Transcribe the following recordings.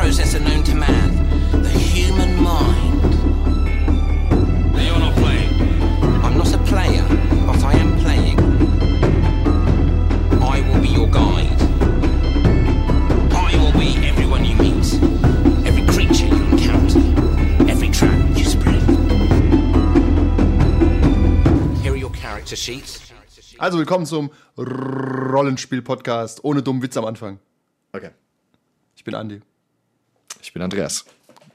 processor known to man, the human mind. Now you're not playing. I'm not a player, but I am playing. I will be your guide. I will be everyone you meet, every creature you encounter, every trap you spread. Here are your character sheets. Also willkommen zum Rollenspiel-Podcast ohne dummen Witz am Anfang. Okay. Ich bin Andi. Ich bin Andreas.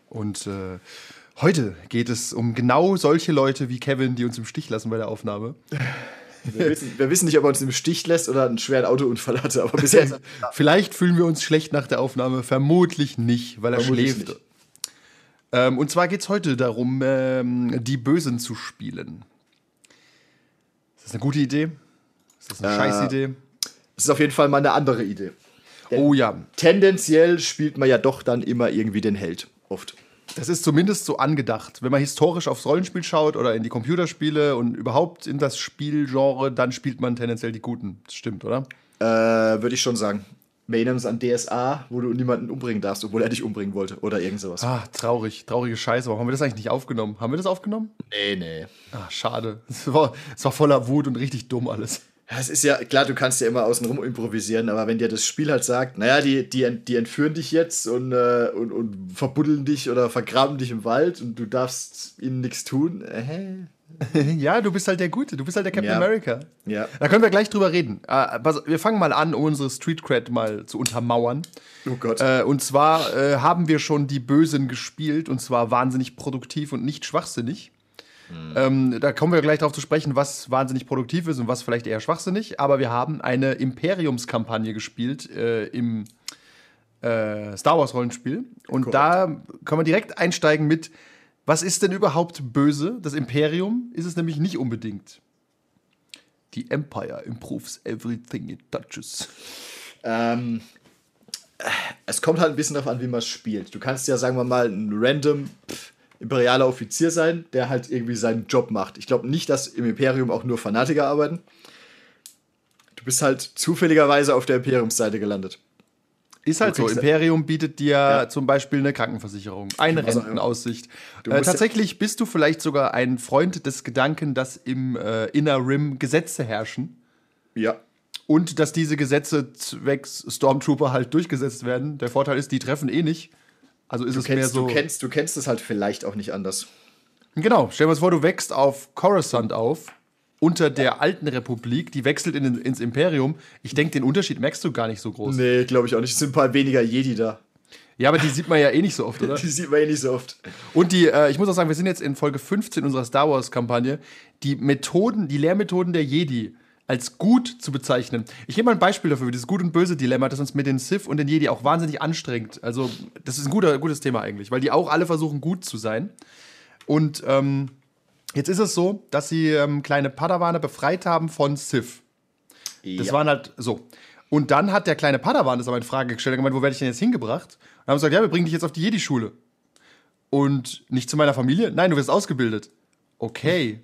Und äh, heute geht es um genau solche Leute wie Kevin, die uns im Stich lassen bei der Aufnahme. Wir wissen, wir wissen nicht, ob er uns im Stich lässt oder einen schweren Autounfall hatte, aber bisher ist er Vielleicht fühlen wir uns schlecht nach der Aufnahme, vermutlich nicht, weil er Vermutlich schläft. nicht. Ähm, und zwar geht es heute darum, ähm, die Bösen zu spielen. Ist das eine gute Idee? Ist das eine Äh, Scheißidee? Das ist auf jeden Fall mal eine andere Idee. Oh ja, Tendenziell spielt man ja doch dann immer irgendwie den Held. Oft. Das ist zumindest so angedacht. Wenn man historisch aufs Rollenspiel schaut oder in die Computerspiele und überhaupt in das Spielgenre, dann spielt man tendenziell die Guten. Das stimmt, oder? Äh, Würde ich schon sagen. Uns an DSA, wo du niemanden umbringen darfst, obwohl er dich umbringen wollte. Oder irgend sowas. Ah, traurig, traurige Scheiße. Warum haben wir das eigentlich nicht aufgenommen? Haben wir das aufgenommen? Nee, nee. Ah, schade. Es war, es war voller Wut und richtig dumm alles. Es ist ja, klar, du kannst ja immer außenrum improvisieren, aber wenn dir das Spiel halt sagt, naja, die, die, die entführen dich jetzt und, äh, und, und verbuddeln dich oder vergraben dich im Wald und du darfst ihnen nichts tun, äh, ja, du bist halt der Gute. Du bist halt der Captain Ja. America. ja. Da können wir gleich drüber reden. Pass- wir fangen mal an, um unsere Street Cred mal zu untermauern. Oh Gott. Äh, und zwar äh, haben wir schon die Bösen gespielt und zwar wahnsinnig produktiv und nicht schwachsinnig. Ähm, da kommen wir gleich darauf zu sprechen, was wahnsinnig produktiv ist und was vielleicht eher schwachsinnig. Aber wir haben eine Imperiumskampagne gespielt äh, im äh, Star Wars Rollenspiel. Und da können wir direkt einsteigen mit, was ist denn überhaupt böse? Das Imperium ist es nämlich nicht unbedingt. Die Empire improves everything it touches. Ähm, es kommt halt ein bisschen darauf an, wie man es spielt. Du kannst ja, sagen wir mal, ein random pff, imperialer Offizier sein, der halt irgendwie seinen Job macht. Ich glaube nicht, dass im Imperium auch nur Fanatiker arbeiten. Du bist halt zufälligerweise auf der Imperiumsseite gelandet. Ist halt so. Imperium bietet dir Ja. zum Beispiel eine Krankenversicherung, eine Also, Rentenaussicht. Äh, musst ja- tatsächlich bist du vielleicht sogar ein Freund des Gedanken, dass im äh, Inner Rim Gesetze herrschen Ja. und dass diese Gesetze zwecks Stormtrooper halt durchgesetzt werden. Der Vorteil ist, die treffen eh nicht. Also ist Du es mehr kennst, so. du, kennst, du kennst es halt vielleicht auch nicht anders. Genau, stell dir mal vor, du wächst auf Coruscant auf, unter der alten Republik, die wechselt in, ins Imperium. Ich denke, den Unterschied merkst du gar nicht so groß. Nee, glaube ich auch nicht. Es sind ein paar weniger Jedi da. Ja, aber die sieht man ja eh nicht so oft, oder? Die sieht man eh nicht so oft. Und die, äh, ich muss auch sagen, wir sind jetzt in Folge 15 unserer Star Wars-Kampagne. Die Methoden, die Lehrmethoden der Jedi als gut zu bezeichnen. Ich gebe mal ein Beispiel dafür, dieses Gut- und Böse-Dilemma, das uns mit den Sith und den Jedi auch wahnsinnig anstrengt. Also, das ist ein guter, gutes Thema eigentlich, weil die auch alle versuchen, gut zu sein. Und ähm, jetzt ist es so, dass sie ähm, kleine Padawane befreit haben von Sith. Das ja. waren halt so. Und dann hat der kleine Padawan das aber in Frage gestellt und gemeint, wo werde ich denn jetzt hingebracht? Und haben gesagt, ja, wir bringen dich jetzt auf die Jedi-Schule. Und nicht zu meiner Familie? Nein, du wirst ausgebildet. Okay.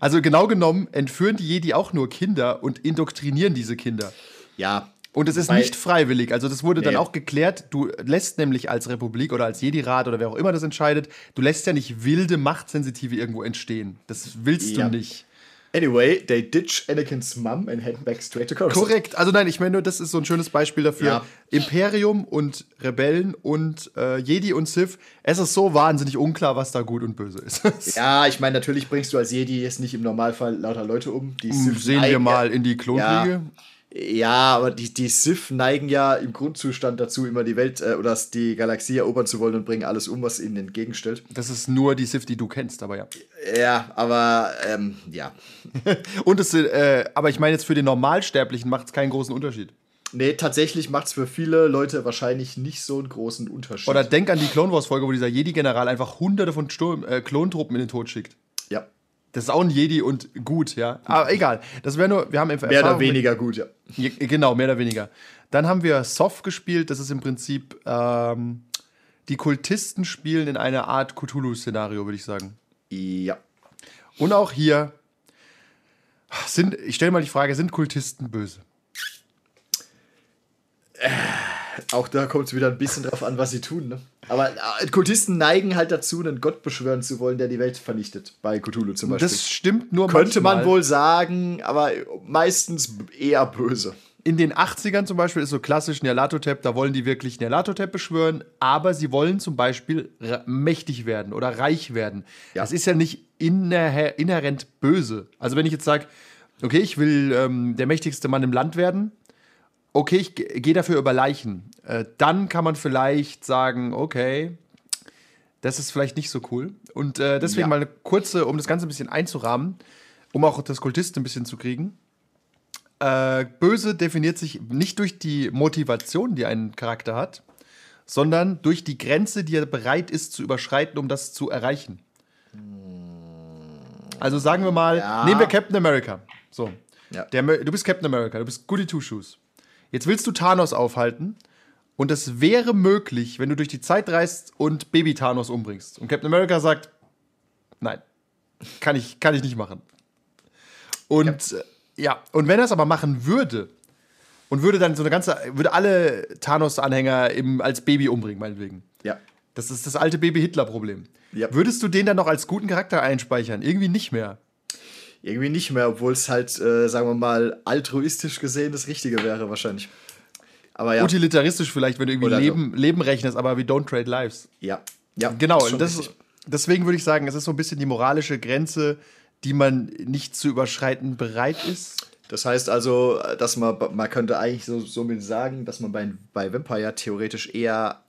Also genau genommen entführen die Jedi auch nur Kinder und indoktrinieren diese Kinder. ja. Und es ist nicht freiwillig. Also das wurde dann Nee. auch geklärt. Du lässt nämlich als Republik oder als Jedi-Rat oder wer auch immer das entscheidet, du lässt ja nicht wilde Machtsensitive irgendwo entstehen. Das willst Ja. du nicht. Anyway, they ditch Anakins mum and head back straight to Coruscant. Korrekt. Also nein, ich meine nur, das ist so ein schönes Beispiel dafür. Ja. Imperium und Rebellen und äh, Jedi und Sith. Es ist so wahnsinnig unklar, was da gut und böse ist. Ja, ich meine, natürlich bringst du als Jedi jetzt nicht im Normalfall lauter Leute um. Die Sith Sehen wir mal in die Klonkriege. Ja, aber die, die Sith neigen ja im Grundzustand dazu, immer die Welt äh, oder die Galaxie erobern zu wollen und bringen alles um, was ihnen entgegenstellt. Das ist nur die Sith, die du kennst, aber ja. Ja, aber ähm, ja. Und es, äh, aber ich meine jetzt für den Normalsterblichen macht es keinen großen Unterschied. Nee, tatsächlich macht es für viele Leute wahrscheinlich nicht so einen großen Unterschied. Oder denk an die Clone Wars Folge, wo dieser Jedi-General einfach hunderte von Sturm, äh, Klontruppen in den Tod schickt. ja, Das ist auch ein Jedi und gut, ja. Aber egal. Das wäre nur, wir haben einfach mehr oder Erfahrung mit- weniger gut, ja. Ja, Genau, mehr oder weniger. Dann haben wir Soft gespielt. Das ist im Prinzip ähm, die Kultisten spielen in einer Art Cthulhu-Szenario, würde ich sagen. Ja. Und auch hier sind, ich stelle mal die Frage, sind Kultisten böse? Auch da kommt es wieder ein bisschen drauf an, was sie tun. Ne? Aber äh, Kultisten neigen halt dazu, einen Gott beschwören zu wollen, der die Welt vernichtet. Bei Cthulhu zum Beispiel. Das stimmt nur Könnte man manchmal. wohl sagen, aber meistens eher böse. In den 80ern zum Beispiel ist so klassisch Nyarlathotep, da wollen die wirklich Nyarlathotep beschwören, aber sie wollen zum Beispiel mächtig werden oder reich werden. Ja. Das ist ja nicht inhärent böse. Also wenn ich jetzt sage, okay, ich will ähm, der mächtigste Mann im Land werden, okay, ich ge- gehe dafür über Leichen, äh, dann kann man vielleicht sagen, okay, das ist vielleicht nicht so cool. Und äh, deswegen Ja. mal eine kurze, um das Ganze ein bisschen einzurahmen, um auch das Kultisten ein bisschen zu kriegen. Äh, böse definiert sich nicht durch die Motivation, die ein Charakter hat, sondern durch die Grenze, die er bereit ist zu überschreiten, um das zu erreichen. Also sagen wir mal, Ja. nehmen wir Captain America. So. Ja. Der, du bist Captain America, du bist Goody Two Shoes. Jetzt willst du Thanos aufhalten und es wäre möglich, wenn du durch die Zeit reist und Baby Thanos umbringst. Und Captain America sagt, nein, kann ich, kann ich nicht machen. Und ja. ja, und wenn er es aber machen würde und würde dann so eine ganze, würde alle Thanos-Anhänger als Baby umbringen, meinetwegen. Ja. Das ist das alte Baby-Hitler-Problem. Ja. Würdest du den dann noch als guten Charakter einspeichern? Irgendwie nicht mehr. Irgendwie nicht mehr, obwohl es halt, äh, sagen wir mal, altruistisch gesehen das Richtige wäre wahrscheinlich. Aber ja. Utilitaristisch vielleicht, wenn du irgendwie Oder so. Leben, Leben rechnest, aber wie Don't Trade Lives. Ja. ja Genau, ist das, richtig. deswegen würde ich sagen, es ist so ein bisschen die moralische Grenze, die man nicht zu überschreiten bereit ist. Das heißt also, dass man, man könnte eigentlich so, somit sagen, dass man bei, bei Vampire theoretisch eher.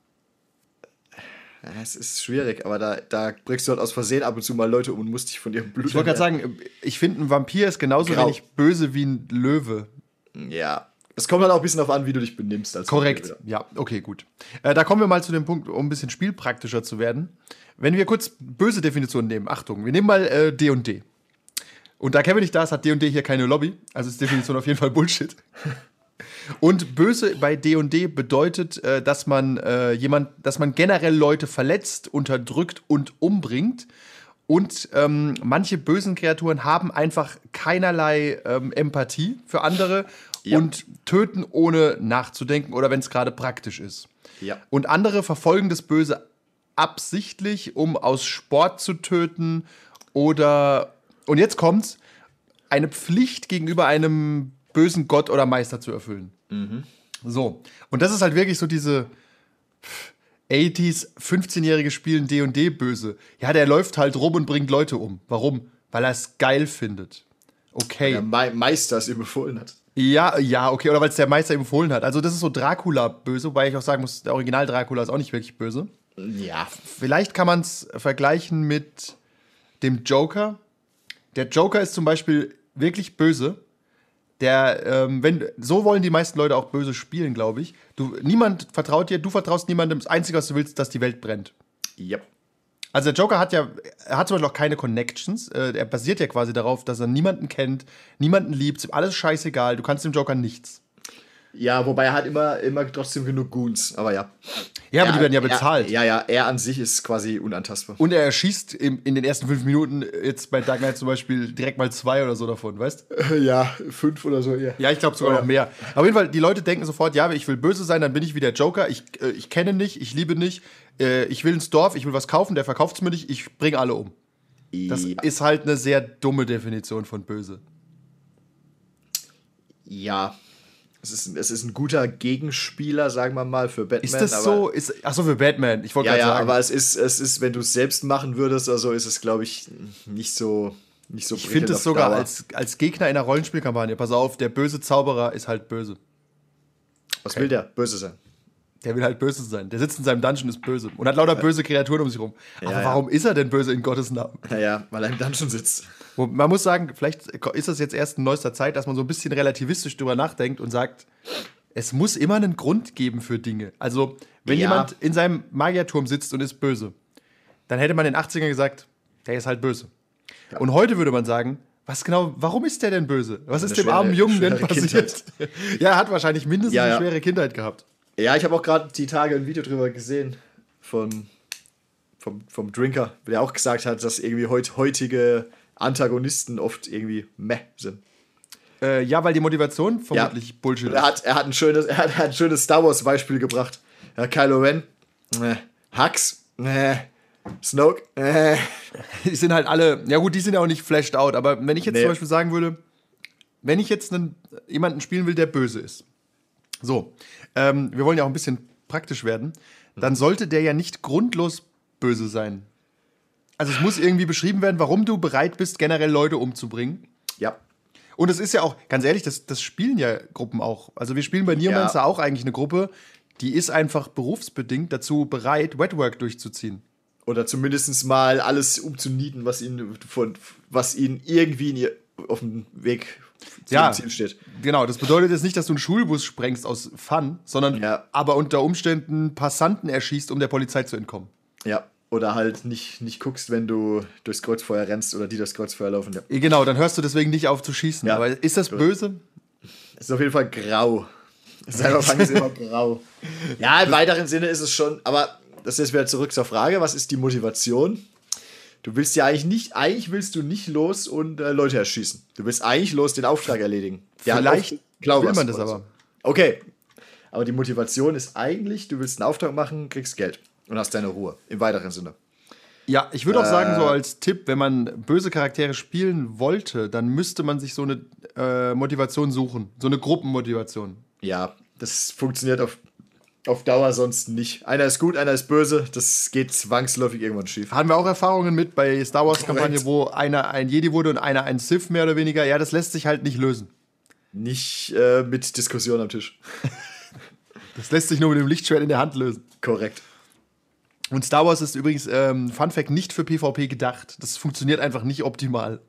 Es ist schwierig, aber da, da bringst du halt aus Versehen ab und zu mal Leute um und musst dich von ihrem Blut. Ich wollte gerade sagen, ich finde, ein Vampir ist genauso Grau. wenig böse wie ein Löwe. Ja. Es kommt halt auch ein bisschen darauf an, wie du dich benimmst. Als Korrekt. Vampir. Ja, okay, gut. Äh, da kommen wir mal zu dem Punkt, um ein bisschen spielpraktischer zu werden. Wenn wir kurz böse Definitionen nehmen, Achtung, wir nehmen mal äh, D und D. Und da Kevin nicht da ist, hat D&D hier keine Lobby. Also ist Definition auf jeden Fall Bullshit. Und böse bei D&D bedeutet, äh, dass man äh, jemand, dass man generell Leute verletzt, unterdrückt und umbringt. Und ähm, manche bösen Kreaturen haben einfach keinerlei ähm, Empathie für andere Ja. und töten ohne nachzudenken oder wenn es gerade praktisch ist. Ja. Und andere verfolgen das Böse absichtlich, um aus Sport zu töten oder, und jetzt kommt's, eine Pflicht gegenüber einem bösen Gott oder Meister zu erfüllen. So. Und das ist halt wirklich so diese pff, 80s, 15-jährige Spielen D&D böse. Ja, der läuft halt rum und bringt Leute um. Warum? Weil er es geil findet. Okay. Der Me Meister es ihm befohlen hat. Ja, ja, okay. Oder weil es der Meister ihm empfohlen hat. Also das ist so Dracula böse, wobei ich auch sagen muss, der Original Dracula ist auch nicht wirklich böse. Ja. Vielleicht kann man es vergleichen mit dem Joker. Der Joker ist zum Beispiel wirklich böse. Der, ähm, wenn, so wollen die meisten Leute auch böse spielen, glaube ich. Du, niemand vertraut dir, du vertraust niemandem. Das Einzige, was du willst, ist, dass die Welt brennt. Ja. Also der Joker hat ja, er hat zum Beispiel auch keine Connections. Äh, er basiert ja quasi darauf, dass er niemanden kennt, niemanden liebt, ist ihm alles scheißegal. Du kannst dem Joker nichts. Ja, wobei er hat immer, immer trotzdem genug Goons, aber ja. Ja, aber die werden ja bezahlt. Er, ja, ja, er an sich ist quasi unantastbar. Und er erschießt im, in den ersten fünf Minuten jetzt bei Dark Knight zum Beispiel direkt mal zwei oder so davon, weißt? ja, fünf oder so, ja. Ja, ich glaube sogar Oh noch mehr. Auf jeden Fall, die Leute denken sofort, ja, ich will böse sein, dann bin ich wie der Joker. Ich, äh, ich kenne nicht, ich liebe nicht, äh, ich will ins Dorf, ich will was kaufen, der verkauft es mir nicht, ich bringe alle um. Das ja. ist halt eine sehr dumme Definition von böse. ja. Es ist, es ist ein guter Gegenspieler, sagen wir mal, für Batman. Ist das aber, so? Ist, achso, für Batman. Ich wollte Ja, gerade ja, sagen. aber es ist, es ist, wenn du es selbst machen würdest, also ist es, glaube ich, nicht so, nicht so ich finde es sogar Dauer. als, als Gegner in einer Rollenspielkampagne. Pass auf, der böse Zauberer ist halt böse. Was will der? Böse sein. Der will halt böse sein. Der sitzt in seinem Dungeon, ist böse. Und hat lauter böse Kreaturen um sich rum. Aber Ja, ja. warum ist er denn böse in Gottes Namen? Naja, weil er im Dungeon sitzt. Man muss sagen, vielleicht ist das jetzt erst in neuester Zeit, dass man so ein bisschen relativistisch drüber nachdenkt und sagt, es muss immer einen Grund geben für Dinge. Also, wenn Ja. jemand in seinem Magierturm sitzt und ist böse, dann hätte man in den 80ern gesagt, der ist halt böse. Und heute würde man sagen, was genau, warum ist der denn böse? Was ist dem armen schwere- Jungen denn passiert? ja, er hat wahrscheinlich mindestens Ja, eine ja. schwere Kindheit gehabt. Ja, ich habe auch gerade die Tage ein Video drüber gesehen von vom, vom Drinker, der auch gesagt hat, dass irgendwie heut, heutige Antagonisten oft irgendwie meh sind. Äh, ja, weil die Motivation vermutlich Bullshit Er hat, er hat ein schönes, er hat, er hat ein schönes Star Wars Beispiel gebracht. Ja, Kylo Ren, äh, Hux, äh, Snoke, äh. Die sind halt alle, ja gut, die sind ja auch nicht flashed out, aber wenn ich jetzt Nee. zum Beispiel sagen würde, wenn ich jetzt einen, jemanden spielen will, der böse ist, so, ähm, wir wollen ja auch ein bisschen praktisch werden, dann sollte der ja nicht grundlos böse sein. Also es muss irgendwie beschrieben werden, warum du bereit bist, generell Leute umzubringen. Ja. Und es ist ja auch, ganz ehrlich, das, das spielen ja Gruppen auch. Also wir spielen bei Neomancer Ja. auch eigentlich eine Gruppe, die ist einfach berufsbedingt dazu bereit, Wetwork durchzuziehen. Oder zumindest mal alles umzunieten, was ihnen, von, was ihnen irgendwie in ihr, auf dem Weg zu Ja. Ziel steht. Genau, das bedeutet jetzt nicht, dass du einen Schulbus sprengst aus Fun, sondern Ja. aber unter Umständen Passanten erschießt, um der Polizei zu entkommen. Ja. Oder halt nicht, nicht guckst, wenn du durchs Kreuzfeuer rennst oder die durchs Kreuzfeuer laufen. Ja. Genau, dann hörst du deswegen nicht auf zu schießen. Ja. Aber ist das böse? Es ist auf jeden Fall grau. Cyberpunk ist immer grau. Ja, im weiteren Sinne ist es schon, aber das ist wieder zurück zur Frage, was ist die Motivation? Du willst ja eigentlich nicht, eigentlich willst du nicht los und äh, Leute erschießen. Du willst eigentlich los den Auftrag erledigen. Der Vielleicht Glaubers will man das oder so. aber. Okay. Aber die Motivation ist eigentlich, du willst einen Auftrag machen, kriegst Geld und hast deine Ruhe. Im weiteren Sinne. Ja, ich würde auch sagen, Äh. so als Tipp, wenn man böse Charaktere spielen wollte, dann müsste man sich so eine äh, Motivation suchen. So eine Gruppenmotivation. Ja, das funktioniert auf, auf Dauer sonst nicht. Einer ist gut, einer ist böse. Das geht zwangsläufig irgendwann schief. Haben wir auch Erfahrungen mit bei Star Wars-Kampagne, wo einer ein Jedi wurde und einer ein Sith mehr oder weniger. Ja, das lässt sich halt nicht lösen. Nicht äh, mit Diskussion am Tisch. Das lässt sich nur mit dem Lichtschwert in der Hand lösen. Korrekt. Und Star Wars ist übrigens, ähm, Fun Fact, nicht für PvP gedacht. Das funktioniert einfach nicht optimal.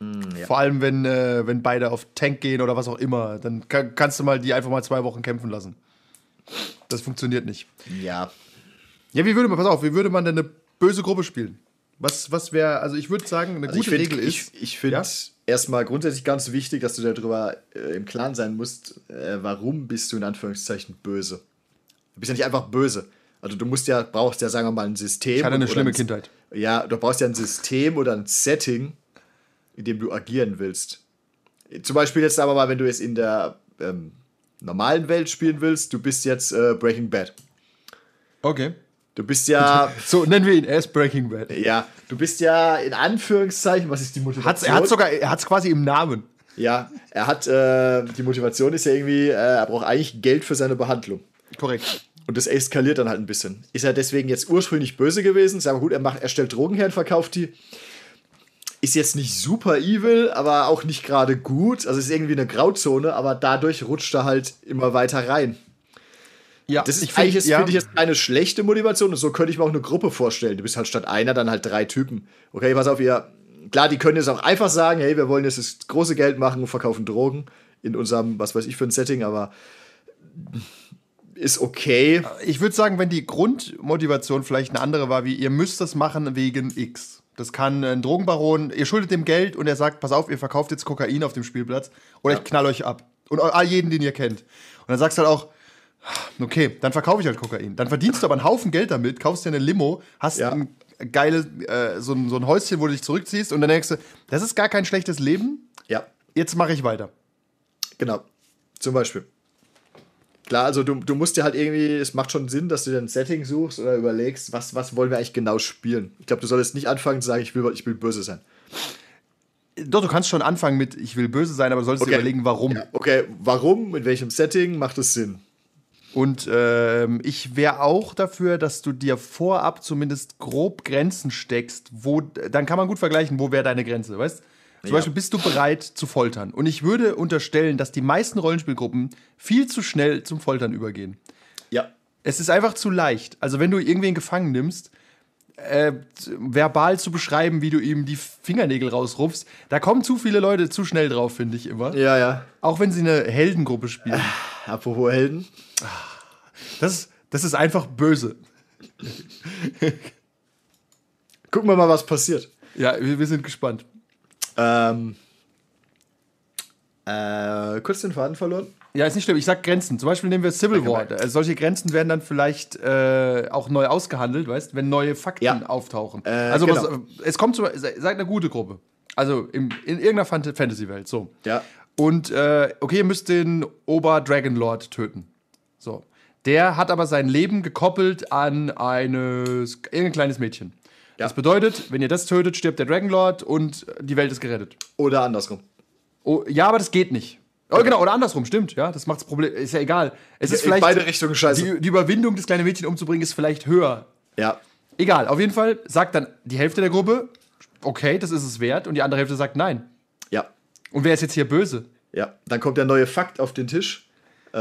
ja. Vor allem, wenn, äh, wenn beide auf Tank gehen oder was auch immer. Dann ka kannst du mal die einfach mal zwei Wochen kämpfen lassen. Das funktioniert nicht. Ja. Ja, wie würde man, pass auf, wie würde man denn eine böse Gruppe spielen? Was, was wäre, also ich würde sagen, eine Also gute finde Regel ist. ich, ich find Ja? erstmal grundsätzlich ganz wichtig, dass du darüber äh, im Klaren sein musst, äh, warum bist du in Anführungszeichen böse. Du bist ja nicht einfach böse. Also du musst ja, brauchst ja, sagen wir mal, ein System. Ich hatte eine schlimme ein, Kindheit. Ja, du brauchst ja ein System oder ein Setting, in dem du agieren willst. Zum Beispiel jetzt sagen wir mal, wenn du jetzt in der ähm, normalen Welt spielen willst, du bist jetzt äh, Breaking Bad. Okay. Du bist ja, So, nennen wir ihn, er ist Breaking Bad. ja, du bist ja in Anführungszeichen, was ist die Motivation? Hat's, er hat sogar, er hat es quasi im Namen. Ja, er hat, äh, die Motivation ist ja irgendwie, äh, er braucht eigentlich Geld für seine Behandlung. Korrekt. Und das eskaliert dann halt ein bisschen. Ist er deswegen jetzt ursprünglich böse gewesen? Sag mal gut, er, macht, er stellt Drogen her und verkauft die. Ist jetzt nicht super evil, aber auch nicht gerade gut. Also ist irgendwie eine Grauzone, aber dadurch rutscht er halt immer weiter rein. Ja, Das ist ich eigentlich ja, finde ich jetzt keine schlechte Motivation. Und so könnte ich mir auch eine Gruppe vorstellen. Du bist halt statt einer dann halt drei Typen. Okay, pass auf, ihr. Klar, die können jetzt auch einfach sagen, hey, wir wollen jetzt das große Geld machen und verkaufen Drogen in unserem, was weiß ich für ein Setting, aber ist okay. ich würde sagen, wenn die Grundmotivation vielleicht eine andere war, wie ihr müsst das machen wegen X. Das kann ein Drogenbaron, ihr schuldet dem Geld und er sagt, pass auf, ihr verkauft jetzt Kokain auf dem Spielplatz oder ich knall euch ab. Und all jeden, den ihr kennt. Und dann sagst du halt auch, okay, dann verkaufe ich halt Kokain. Dann verdienst du aber einen Haufen Geld damit, kaufst dir eine Limo, hast Ja. ein geiles, äh, so, ein, so ein Häuschen, wo du dich zurückziehst und dann denkst du, das ist gar kein schlechtes Leben, Ja, jetzt mache ich weiter. genau. Zum Beispiel. Klar, also du, du musst dir halt irgendwie, es macht schon Sinn, dass du dir ein Setting suchst oder überlegst, was, was wollen wir eigentlich genau spielen. Ich glaube, du solltest nicht anfangen zu sagen, ich will, ich will böse sein. Doch, du kannst schon anfangen mit, ich will böse sein, aber du solltest dir Okay. überlegen, warum. Okay, warum, in welchem Setting macht es Sinn? Und ähm, ich wäre auch dafür, dass du dir vorab zumindest grob Grenzen steckst, wo dann kann man gut vergleichen, wo wäre deine Grenze, weißt? Zum Ja. Beispiel bist du bereit zu foltern. Und ich würde unterstellen, dass die meisten Rollenspielgruppen viel zu schnell zum Foltern übergehen. Ja. Es ist einfach zu leicht. Also wenn du irgendwen gefangen nimmst, äh, verbal zu beschreiben, wie du ihm die Fingernägel rausrufst, da kommen zu viele Leute zu schnell drauf, finde ich immer. Ja, ja. Auch wenn sie eine Heldengruppe spielen. Apropos Helden. Das, das ist einfach böse. Gucken wir mal, was passiert. Ja, wir, wir sind gespannt. Ähm, äh, kurz den Faden verloren. Ja, ist nicht schlimm. Ich sag Grenzen. Zum Beispiel nehmen wir Civil War. Äh, solche Grenzen werden dann vielleicht äh, auch neu ausgehandelt, weißt wenn neue Fakten Ja. auftauchen. Äh, also genau. was, es kommt zu, se- seid eine gute Gruppe. Also im, in irgendeiner Fant- Fantasy-Welt. So. Ja. Und äh, okay, ihr müsst den Ober-Dragonlord töten. So. Der hat aber sein Leben gekoppelt an eines, irgendein kleines Mädchen. Das bedeutet, wenn ihr das tötet, stirbt der Dragonlord und die Welt ist gerettet. Oder andersrum. Oh, ja, aber das geht nicht. Oh, genau, oder andersrum, stimmt, ja. Das macht's Problem. Ist ja egal. Es ist In vielleicht. beide Richtungen scheiße. Die, die Überwindung, das kleine Mädchen umzubringen, ist vielleicht höher. Ja. Egal, auf jeden Fall sagt dann die Hälfte der Gruppe, okay, das ist es wert, und die andere Hälfte sagt nein. Ja. Und wer ist jetzt hier böse? Ja. Dann kommt der neue Fakt auf den Tisch. Äh,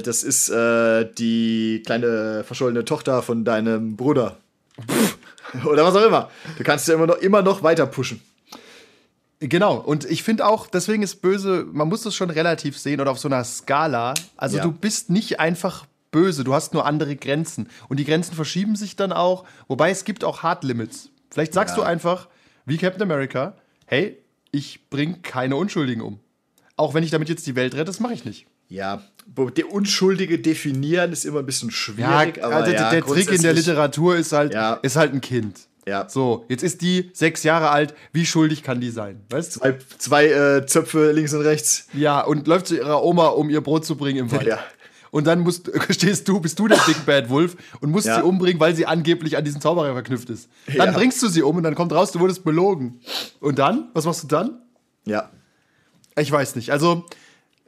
das ist äh, die kleine verschollene Tochter von deinem Bruder. Oder was auch immer. Du kannst ja immer noch, immer noch weiter pushen. Genau, und ich finde auch, deswegen ist böse, man muss das schon relativ sehen oder auf so einer Skala. Also Ja. du bist nicht einfach böse, du hast nur andere Grenzen. Und die Grenzen verschieben sich dann auch, wobei es gibt auch Hard Limits. Vielleicht sagst Ja. du einfach, wie Captain America, hey, ich bring keine Unschuldigen um. Auch wenn ich damit jetzt die Welt rette, das mache ich nicht. Ja. Der Unschuldige definieren ist immer ein bisschen schwierig. aber also ja, der Trick in der Literatur ist halt, Ja. ist halt ein Kind. Ja. So, jetzt ist die sechs Jahre alt, wie schuldig kann die sein? Weißt du? Zwei, zwei äh, Zöpfe links und rechts. Ja, und läuft zu ihrer Oma, um ihr Brot zu bringen im Wald. Ja. Und dann musst, stehst du, bist du der Big Bad Wolf und musst Ja. sie umbringen, weil sie angeblich an diesen Zauberer verknüpft ist. Dann Ja. bringst du sie um und dann kommt raus, du wurdest belogen. Und dann? Was machst du dann? Ja. Ich weiß nicht. Also,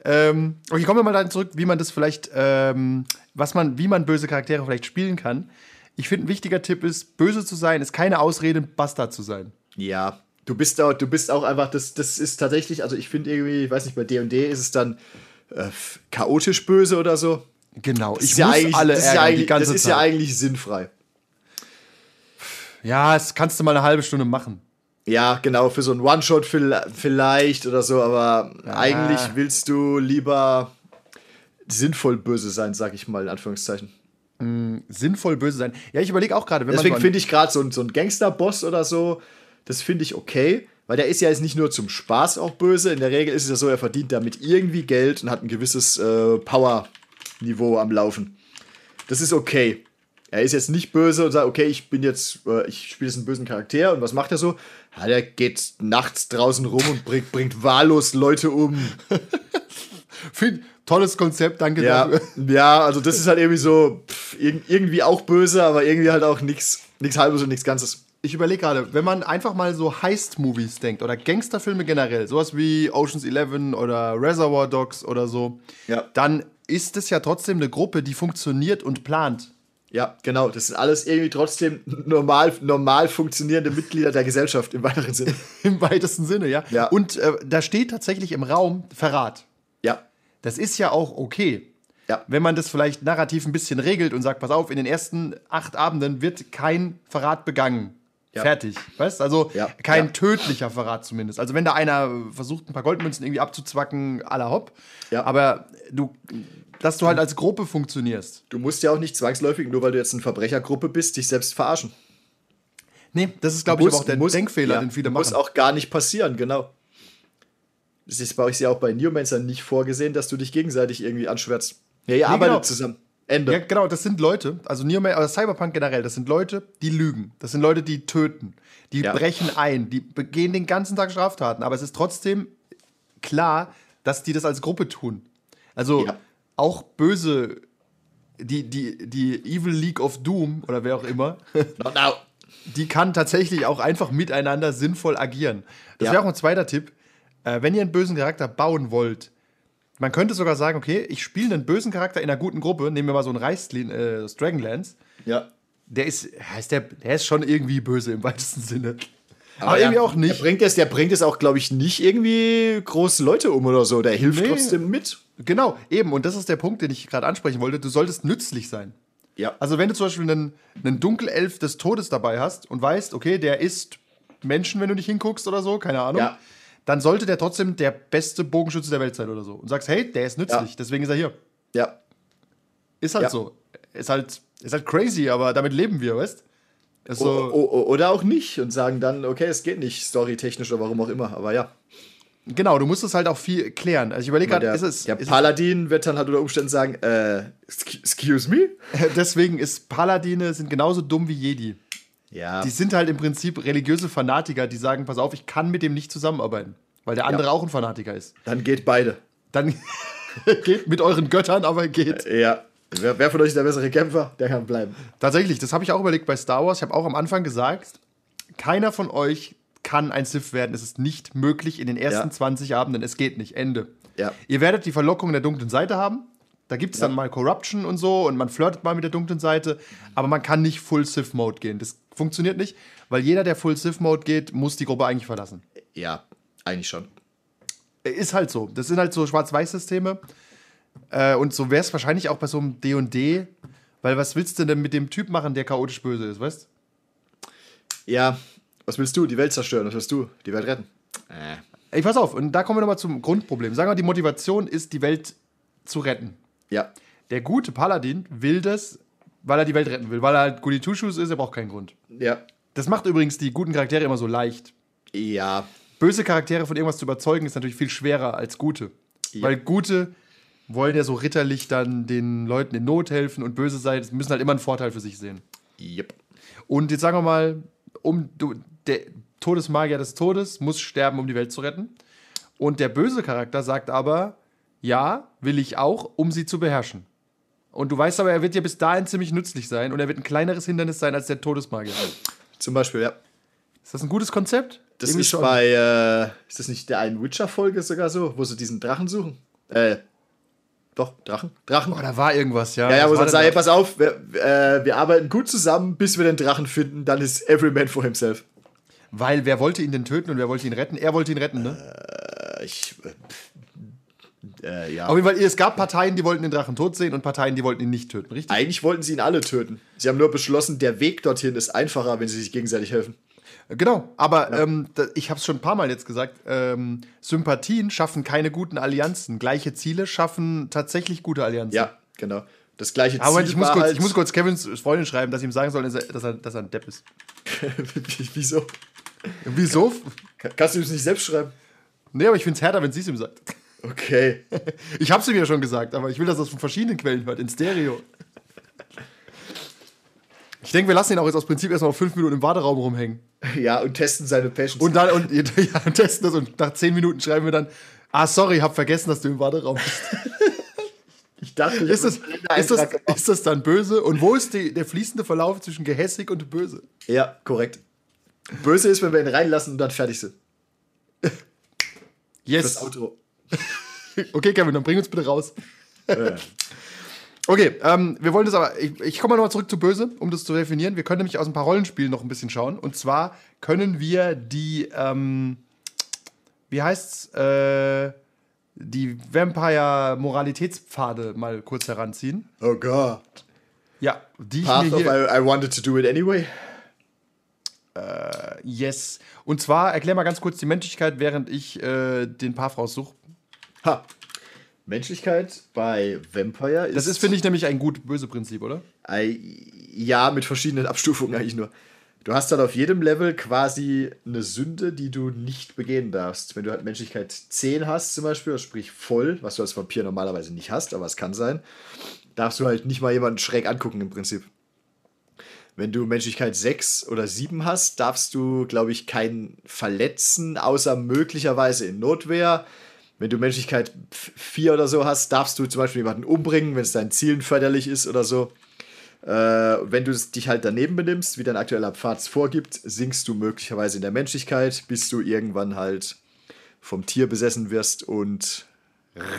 ähm, okay, kommen wir mal dahin zurück, wie man das vielleicht, ähm, was man, wie man böse Charaktere vielleicht spielen kann. Ich finde, ein wichtiger Tipp ist, böse zu sein, ist keine Ausrede, Bastard zu sein. Ja. Du bist auch, du bist auch einfach, das, das ist tatsächlich, also ich finde irgendwie, ich weiß nicht, bei D&D ist es dann äh, chaotisch böse oder so. Genau, Das ich ist ja eigentlich, alle das ist ja ärgern, die eigentlich, ganze das ist Zeit. ja eigentlich sinnfrei. ja, das kannst du mal eine halbe Stunde machen. Ja, genau, für so einen One-Shot vielleicht oder so, aber eigentlich willst du lieber sinnvoll böse sein, sag ich mal, in Anführungszeichen. Sinnvoll böse sein. Ja, ich überlege auch gerade, wenn Deswegen man finde ich gerade so, ein- so ein Gangster-Boss oder so, das finde ich okay, weil der ist ja jetzt nicht nur zum Spaß auch böse. In der Regel ist es ja so, er verdient damit irgendwie Geld und hat ein gewisses äh, Power-Niveau am Laufen. Das ist okay. Er ist jetzt nicht böse und sagt, okay, ich bin jetzt, äh, ich spiele jetzt einen bösen Charakter und was macht er so? Ja, der geht nachts draußen rum und bringt, bringt wahllos Leute um. Tolles Konzept, danke Ja, dafür. ja, also das ist halt irgendwie so pff, irg- irgendwie auch böse, aber irgendwie halt auch nichts halbes und nichts Ganzes. Ich überlege gerade, wenn man einfach mal so Heist-Movies denkt oder Gangsterfilme generell, sowas wie Ocean's Eleven oder Reservoir Dogs oder so, Ja. dann ist es ja trotzdem eine Gruppe, die funktioniert und plant. Ja, genau. Das sind alles irgendwie trotzdem normal, normal funktionierende Mitglieder der Gesellschaft im weiteren Sinne. Im weitesten Sinne, ja. Ja. Und äh, da steht tatsächlich im Raum Verrat. Ja. Das ist ja auch okay. Ja. Wenn man das vielleicht narrativ ein bisschen regelt und sagt, pass auf, in den ersten acht Abenden wird kein Verrat begangen. Ja. Fertig. Weißt Also Ja. kein tödlicher Verrat zumindest. Also wenn da einer versucht, ein paar Goldmünzen irgendwie abzuzwacken, à la hopp. Ja. Aber du, dass du halt als Gruppe funktionierst. Du musst ja auch nicht zwangsläufig, nur weil du jetzt eine Verbrechergruppe bist, dich selbst verarschen. Nee, das ist, glaube ich, aber Muss- auch der muss- Denkfehler, ja, den viele Muss machen. auch gar nicht passieren, genau. Das ist bei euch ja auch bei Newmancer nicht vorgesehen, dass du dich gegenseitig irgendwie anschwärzt. Ja, ihr arbeitet genau. zusammen. Ende. Ja, genau, das sind Leute, also Neo oder Cyberpunk generell, das sind Leute, die lügen. Das sind Leute, die töten. Die Ja. brechen ein, die begehen den ganzen Tag Straftaten. Aber es ist trotzdem klar, dass die das als Gruppe tun. Also Ja. Auch böse, die, die, die Evil League of Doom oder wer auch immer, die kann tatsächlich auch einfach miteinander sinnvoll agieren. Das Ja. wäre auch ein zweiter Tipp. Äh, wenn ihr einen bösen Charakter bauen wollt, man könnte sogar sagen, okay, ich spiele einen bösen Charakter in einer guten Gruppe, nehmen wir mal so einen Reichslin, äh, Dragonlance, Ja. der ist, ist der, der ist schon irgendwie böse im weitesten Sinne. Aber, Aber irgendwie er, auch Der nicht. bringt es, der bringt es auch, glaube ich, nicht irgendwie große Leute um oder so. Der hilft Nee. trotzdem mit. Genau, eben. Und das ist der Punkt, den ich gerade ansprechen wollte. Du solltest nützlich sein. Ja. Also wenn du zum Beispiel einen, einen Dunkelelf des Todes dabei hast und weißt, okay, der isst Menschen, wenn du nicht hinguckst oder so, keine Ahnung, Ja. dann sollte der trotzdem der beste Bogenschütze der Welt sein oder so. Und sagst, hey, der ist nützlich, Ja. deswegen ist er hier. Ja. Ist halt Ja. so. Ist halt, ist halt crazy, aber damit leben wir, weißt ist O- o- oder auch nicht und sagen dann, okay, es geht nicht, storytechnisch oder warum auch immer. Aber ja. Genau, du musst es halt auch viel klären. Also ich überlege gerade, ist es, der ist Paladin wird dann halt unter Umständen sagen, äh, excu- excuse me? es deswegen ist Paladine sind genauso dumm wie Jedi. Ja. Die sind halt im Prinzip religiöse Fanatiker, die sagen, pass auf, ich kann mit dem nicht zusammenarbeiten. weil der andere Ja. auch ein Fanatiker ist. Dann geht beide. Dann geht mit euren Göttern, aber geht. Ja. Wer, wer von euch ist der bessere Kämpfer? Der kann bleiben. Tatsächlich, das habe ich auch überlegt bei Star Wars. Ich habe auch am Anfang gesagt, keiner von euch kann ein Sith werden. Es ist nicht möglich in den ersten Ja. 20 Abenden. Es geht nicht. Ende. Ja. Ihr werdet die Verlockung der dunklen Seite haben. Da gibt es dann mal Corruption und so und man flirtet mal mit der dunklen Seite. Aber man kann nicht Full Sith-Mode gehen. Das funktioniert nicht, weil jeder, der Full Sith-Mode geht, muss die Gruppe eigentlich verlassen. Ja, eigentlich schon. Ist halt so. Das sind halt so Schwarz-Weiß-Systeme. Äh, und so wäre es wahrscheinlich auch bei so einem D&D. Weil was willst du denn mit dem Typ machen, der chaotisch böse ist, weißt Ja, was willst du? Die Welt zerstören. Was willst du? Die Welt retten. Äh. Ey, pass auf, und da kommen wir nochmal zum Grundproblem. Sagen wir, die Motivation ist, die Welt zu retten. Ja. Der gute Paladin will das, weil er die Welt retten will. Weil er halt Goody Two-Shoes ist, er braucht keinen Grund. Ja. Das macht übrigens die guten Charaktere immer so leicht. Ja. Böse Charaktere von irgendwas zu überzeugen, ist natürlich viel schwerer als gute. Ja. Weil gute wollen ja so ritterlich dann den Leuten in Not helfen und böse sein, müssen halt immer einen Vorteil für sich sehen. Yep. Und jetzt sagen wir mal, um du, der Todesmagier des Todes muss sterben, um die Welt zu retten. Und der böse Charakter sagt aber, ja, will ich auch, um sie zu beherrschen. Und du weißt aber, er wird dir bis dahin ziemlich nützlich sein und er wird ein kleineres Hindernis sein als der Todesmagier. Zum Beispiel, ja. Ist das ein gutes Konzept? Das Irgendwie ist schon. bei, äh, ist das nicht der einen Witcher-Folge sogar so, wo sie diesen Drachen suchen? Äh, doch, Drachen? Drachen? Oh, da war irgendwas, ja. ja, ja, wo sagen, da? ey, pass auf, wir, äh, wir arbeiten gut zusammen, bis wir den Drachen finden, dann ist every man for himself. Weil wer wollte ihn denn töten und wer wollte ihn retten? Er wollte ihn retten, ne? Äh, ich, äh, äh, ja. Auf jeden Fall, es gab Parteien, die wollten den Drachen tot sehen und Parteien, die wollten ihn nicht töten, richtig? Eigentlich wollten sie ihn alle töten. Sie haben nur beschlossen, der Weg dorthin ist einfacher, wenn sie sich gegenseitig helfen. Genau, aber ähm, da, ich habe es schon ein paar Mal jetzt gesagt, ähm, Sympathien schaffen keine guten Allianzen. Gleiche Ziele schaffen tatsächlich gute Allianzen. Ja, genau. Das gleiche Aber Moment, ich muss, war kurz, halt, ich muss kurz Kevins Freundin schreiben, dass sie ihm sagen soll, dass er, dass er, dass er ein Depp ist. Wieso? Wieso? Kannst du es nicht selbst schreiben? Nee, aber ich finde es härter, wenn sie es ihm sagt. Okay. Ich habe es ihm ja schon gesagt, aber ich will, dass er es von verschiedenen Quellen hört, in Stereo. Ich denke, wir lassen ihn auch jetzt aus Prinzip erstmal auf fünf Minuten im Warteraum rumhängen. Ja, und testen seine Passions. Und dann und, ja, und testen das und nach zehn Minuten schreiben wir dann, ah, sorry, hab vergessen, dass du im Warteraum bist. ich dachte, ich Ist das, ist, das, ist das dann böse? Und wo ist die, der fließende Verlauf zwischen gehässig und böse? Ja, korrekt. Böse ist, wenn wir ihn reinlassen und dann fertig sind. Yes. Das Auto. Okay, Kevin, dann bring uns bitte raus. Okay, ähm, wir wollen das aber. Ich, ich komme mal nochmal zurück zu Böse, um das zu definieren. Wir können nämlich aus ein paar Rollenspielen noch ein bisschen schauen. Und zwar können wir die, ähm, wie heißt's, äh, die Vampire-Moralitätspfade mal kurz heranziehen. Oh Gott. Ja, die ich Path mir of hier. I, I wanted to do it anyway. Yes. Und zwar erklär mal ganz kurz die Menschlichkeit, während ich äh, den Path raussuche. Ha. Menschlichkeit bei Vampire ist. Das ist, finde ich, nämlich ein gut-böse Prinzip, oder? Ja, mit verschiedenen Abstufungen eigentlich nur. Du hast dann auf jedem Level quasi eine Sünde, die du nicht begehen darfst. Wenn du halt Menschlichkeit 10 hast, zum Beispiel, sprich voll, was du als Vampir normalerweise nicht hast, aber es kann sein, darfst du halt nicht mal jemanden schräg angucken im Prinzip. Wenn du Menschlichkeit 6 oder 7 hast, darfst du, glaube ich, keinen verletzen, außer möglicherweise in Notwehr. Wenn du Menschlichkeit 4 oder so hast, darfst du zum Beispiel jemanden umbringen, wenn es deinen Zielen förderlich ist oder so. Äh, wenn du dich halt daneben benimmst, wie dein aktueller Pfad es vorgibt, sinkst du möglicherweise in der Menschlichkeit, bis du irgendwann halt vom Tier besessen wirst und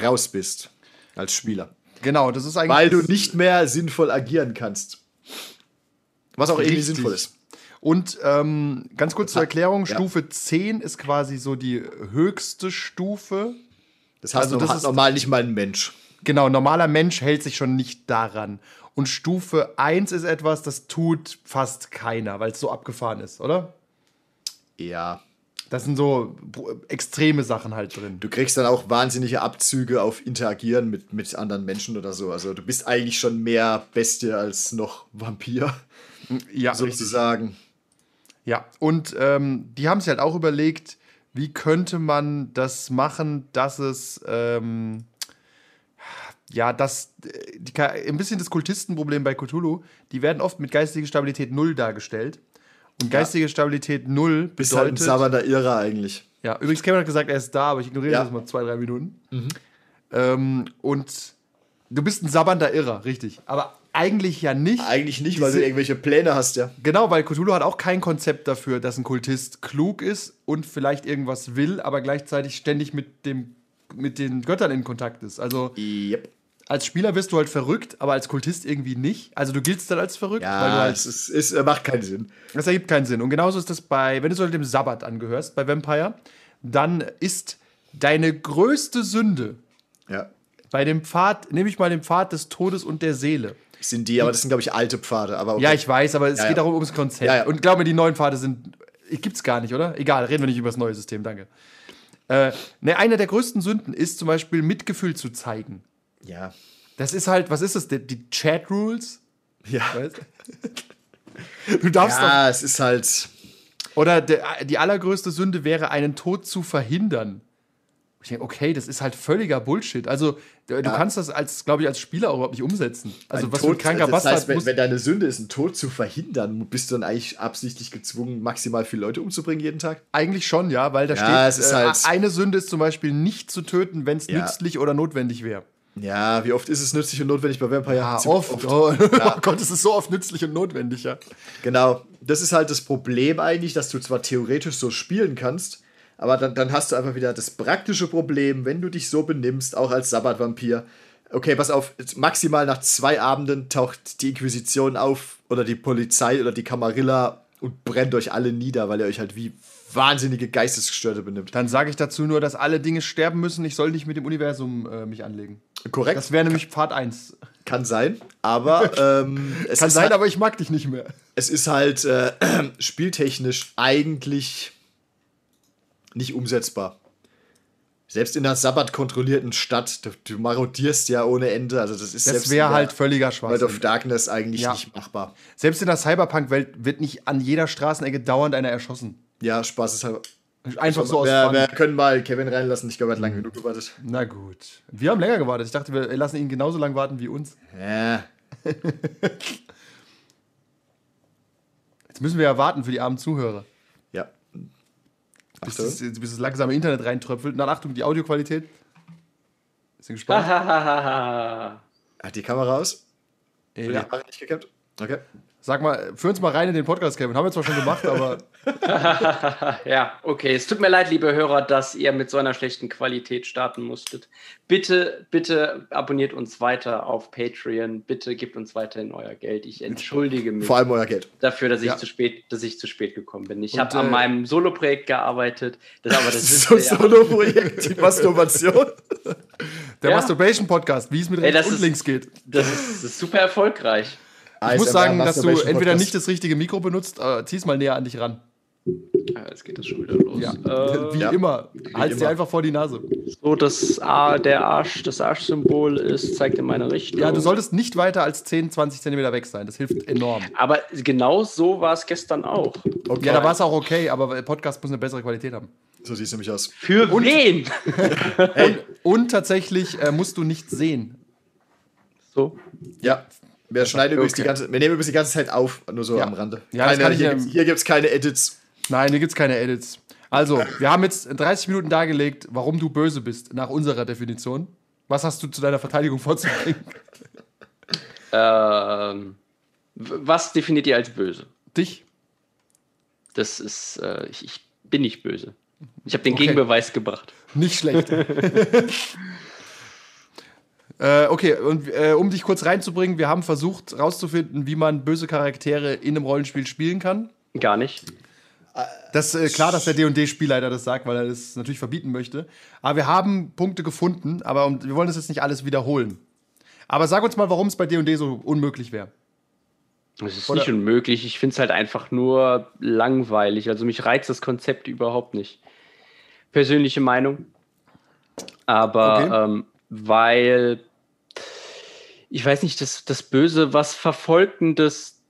raus bist als Spieler. Genau, das ist eigentlich. Weil du nicht mehr sinnvoll agieren kannst. Was auch irgendwie sinnvoll ist. Und ähm, ganz kurz zur Erklärung: Ja. Stufe 10 ist quasi so die höchste Stufe. Das heißt, Also das hat ist- normal nicht mal ein Mensch. Genau, normaler Mensch hält sich schon nicht daran. Und Stufe 1 ist etwas, das tut fast keiner, weil es so abgefahren ist, oder? Ja. Das sind so extreme Sachen halt drin. Du kriegst dann auch wahnsinnige Abzüge auf Interagieren mit, mit anderen Menschen oder so. Also du bist eigentlich schon mehr Bestie als noch Vampir, Ja, sozusagen. Ja, und ähm, die haben sich halt auch überlegt, wie könnte man das machen, dass es, ähm, ja, das, äh, die, ein bisschen das Kultistenproblem bei Cthulhu, die werden oft mit geistiger Stabilität null dargestellt. Und geistige Stabilität null Bist halt ein bedeutet. sabbernder Irrer eigentlich. ja, übrigens, Kevin hat gesagt, er ist da, aber ich ignoriere Ja. Mhm. das mal zwei, drei Minuten. Ähm, und du bist ein sabbernder Irrer, richtig. Aber eigentlich ja nicht. Eigentlich nicht, weil Diese- du irgendwelche Pläne hast, ja. Genau, weil Cthulhu hat auch kein Konzept dafür, dass ein Kultist klug ist und vielleicht irgendwas will, aber gleichzeitig ständig mit, dem, mit den Göttern in Kontakt ist. Also Yep. als Spieler wirst du halt verrückt, aber als Kultist irgendwie nicht. Also du giltst dann als verrückt, weil du Ja, halt es ist, äh, macht keinen Sinn. Das ergibt keinen Sinn. Und genauso ist das bei, wenn du so dem Sabbat angehörst, bei Vampire, dann ist deine größte Sünde Ja. bei dem Pfad, nehme ich mal den Pfad des Todes und der Seele. Sind die, aber das sind, glaube ich, alte Pfade. Aber okay. Ja, ich weiß, aber es Ja, geht ja. darum ums Konzept. Ja. Und glaub mir, die neuen Pfade sind, gibt's gar nicht, oder? Egal, reden wir nicht über das neue System, danke. Äh, ne, eine der größten Sünden ist zum Beispiel Mitgefühl zu zeigen. Ja. Das ist halt, was ist das? Die, die Chat-Rules? Ja. Weißt? Du darfst doch Ja, es ist halt. Oder der, die allergrößte Sünde wäre, einen Tod zu verhindern. Ich denke, okay, das ist halt völliger Bullshit. Also, du du kannst das als, glaube ich, als Spieler auch überhaupt nicht umsetzen. Also, ein was für ein Tod- kranker das Bastard heißt, wenn, wenn deine Sünde ist, einen Tod zu verhindern, bist du dann eigentlich absichtlich gezwungen, maximal viele Leute umzubringen jeden Tag? Eigentlich schon, ja, weil da Ja, es steht, äh, halt- eine Sünde ist zum Beispiel nicht zu töten, wenn es Ja. nützlich oder notwendig wäre. Ja, wie oft ist es nützlich und notwendig bei Vampire? Ja, Zu- oft. Oh, oh Gott, es ist so oft nützlich und notwendig, ja. Genau. Das ist halt das Problem eigentlich, dass du zwar theoretisch so spielen kannst, aber dann, dann hast du einfach wieder das praktische Problem, wenn du dich so benimmst, auch als Sabbatvampir. Okay, pass auf, maximal nach zwei Abenden taucht die Inquisition auf oder die Polizei oder die Camarilla und brennt euch alle nieder, weil ihr euch halt wie wahnsinnige Geistesgestörte benimmt. Dann sage ich dazu nur, dass alle Dinge sterben müssen. Ich soll nicht mit dem Universum äh, mich anlegen. Korrekt? Das wäre nämlich Part 1. kann sein, aber ähm, es, Kann sein, halt, aber ich mag dich nicht mehr. es ist halt äh, spieltechnisch eigentlich nicht umsetzbar. Selbst in einer Sabbat-kontrollierten Stadt, du, du marodierst ja ohne Ende. Also das ist Das wäre halt völliger World of Schwachsinn. Darkness eigentlich Ja. nicht machbar. Selbst in der Cyberpunk-Welt wird nicht an jeder Straßenecke dauernd einer erschossen. Ja, Spaß ist halt. Einfach so aus wir, wir können mal Kevin reinlassen. Ich glaube, er hat lange genug gewartet. Na gut. Wir haben länger gewartet. Ich dachte, wir lassen ihn genauso lange warten wie uns. Ja. Jetzt müssen wir ja warten für die armen Zuhörer. Bis, das, bis das langsame Internet reintröpfelt. Dann Achtung, die Audioqualität. Bisschen gespannt. Hat die Kamera aus? Ja. die Haare nicht gekämmt? Okay. Sag mal, führ uns mal rein in den Podcast, Kevin. Haben wir zwar schon gemacht, aber ja, okay. Es tut mir leid, liebe Hörer, dass ihr mit so einer schlechten Qualität starten musstet. Bitte, bitte abonniert uns weiter auf Patreon. Bitte gebt uns weiterhin euer Geld. Ich entschuldige mich Vor allem euer Geld. dafür, dass ich, Ja. zu spät, dass ich zu spät gekommen bin. Ich habe an äh, meinem Solo-Projekt gearbeitet. Das, aber das ist so ja, Solo-Projekt, die Masturbation. der Ja. Masturbation-Podcast, wie es mit Ey, rechts und ist- links geht. das, ist, das ist super erfolgreich. Ich muss sagen, dass du entweder nicht das richtige Mikro benutzt, äh, zieh's mal näher an dich ran. Ja, jetzt geht das schon wieder los. Ja. Äh, wie ja. immer. Halt's dir einfach vor die Nase. so, das A, der Arsch, das Arschsymbol ist, zeigt in meine Richtung. Ja, du solltest nicht weiter als 10, 20 Zentimeter weg sein. Das hilft enorm. Aber genau so war es gestern auch. Okay. Ja, da war es auch okay, aber Podcast muss eine bessere Qualität haben. So sieht es nämlich aus. Für wen? Und tatsächlich äh, musst du nichts sehen. So. Ja. Wir schneiden übrigens Okay. die ganze, wir nehmen übrigens die ganze Zeit auf, nur so Ja. am Rande. Ja, keine, hier, ja- gibt's- hier gibt es keine Edits. Nein, hier gibt's keine Edits. Also, wir haben jetzt 30 Minuten dargelegt, warum du böse bist, nach unserer Definition. Was hast du zu deiner Verteidigung vorzubringen? Ähm, was definiert ihr als böse? Dich? Das ist, äh, ich, ich bin nicht böse. Ich habe den Okay. Gegenbeweis gebracht. Nicht schlecht. äh, okay, und äh, um dich kurz reinzubringen, wir haben versucht rauszufinden, wie man böse Charaktere in einem Rollenspiel spielen kann. Gar nicht. Das ist äh, klar, dass der D&D-Spielleiter das sagt, weil er das natürlich verbieten möchte. Aber wir haben Punkte gefunden, aber um, wir wollen das jetzt nicht alles wiederholen. Aber sag uns mal, warum es bei D&D so unmöglich wäre. Es ist Oder- nicht unmöglich. Ich finde es halt einfach nur langweilig. Also mich reizt das Konzept überhaupt nicht. Persönliche Meinung. Aber Okay. ähm, weil ich weiß nicht, das, das Böse, was verfolgt denn das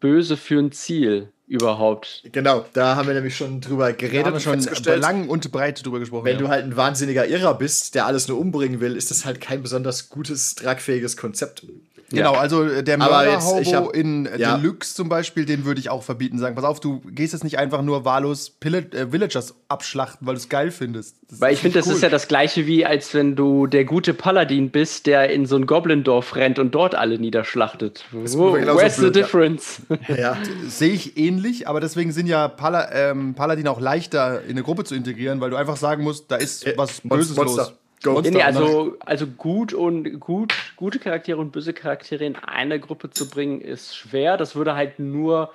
Böse für ein Ziel überhaupt? Genau, da haben wir nämlich schon drüber Da geredet haben wir und schon lang und breit drüber gesprochen. wenn ja. du halt ein wahnsinniger Irrer bist, der alles nur umbringen will, ist das halt kein besonders gutes, tragfähiges Konzept. Genau, also äh, der Aber Mörder jetzt, ich Hobo hab- in äh, ja. Deluxe zum Beispiel, den würde ich auch verbieten. Sagen, pass auf, du gehst jetzt nicht einfach nur wahllos Pille äh, Villagers abschlachten, weil du es geil findest. Das Weil ich finde, das nicht ist ja das gleiche wie, als wenn du der gute Paladin bist, der in so ein Goblin-Dorf rennt und dort alle niederschlachtet. Wo, where's the blöd, ja. difference? Ja. Sehe ich ähnlich, aber deswegen sind ja Pala ähm, Paladin auch leichter in eine Gruppe zu integrieren, weil du einfach sagen musst, da ist Äh, was Böses Monster. los. Go. Monster, Nee, also, also gut und gut, gute Charaktere und böse Charaktere in eine Gruppe zu bringen, ist schwer. Das würde halt nur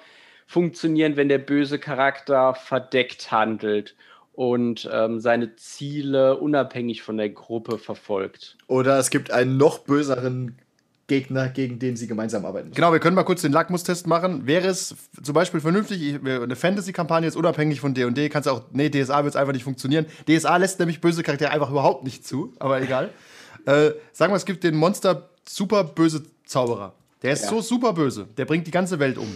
funktionieren, wenn der böse Charakter verdeckt handelt und ähm, seine Ziele unabhängig von der Gruppe verfolgt. Oder es gibt einen noch böseren Gegner, gegen den sie gemeinsam arbeiten müssen. Genau, wir können mal kurz den Lackmustest machen. Wäre es zum Beispiel vernünftig, eine Fantasy-Kampagne ist unabhängig von D&D, kannst du auch, nee, DSA wird es einfach nicht funktionieren. DSA lässt nämlich böse Charaktere einfach überhaupt nicht zu, aber egal. äh, sagen wir, es gibt den Monster super böse Zauberer. Der ist Ja. so super böse, der bringt die ganze Welt um.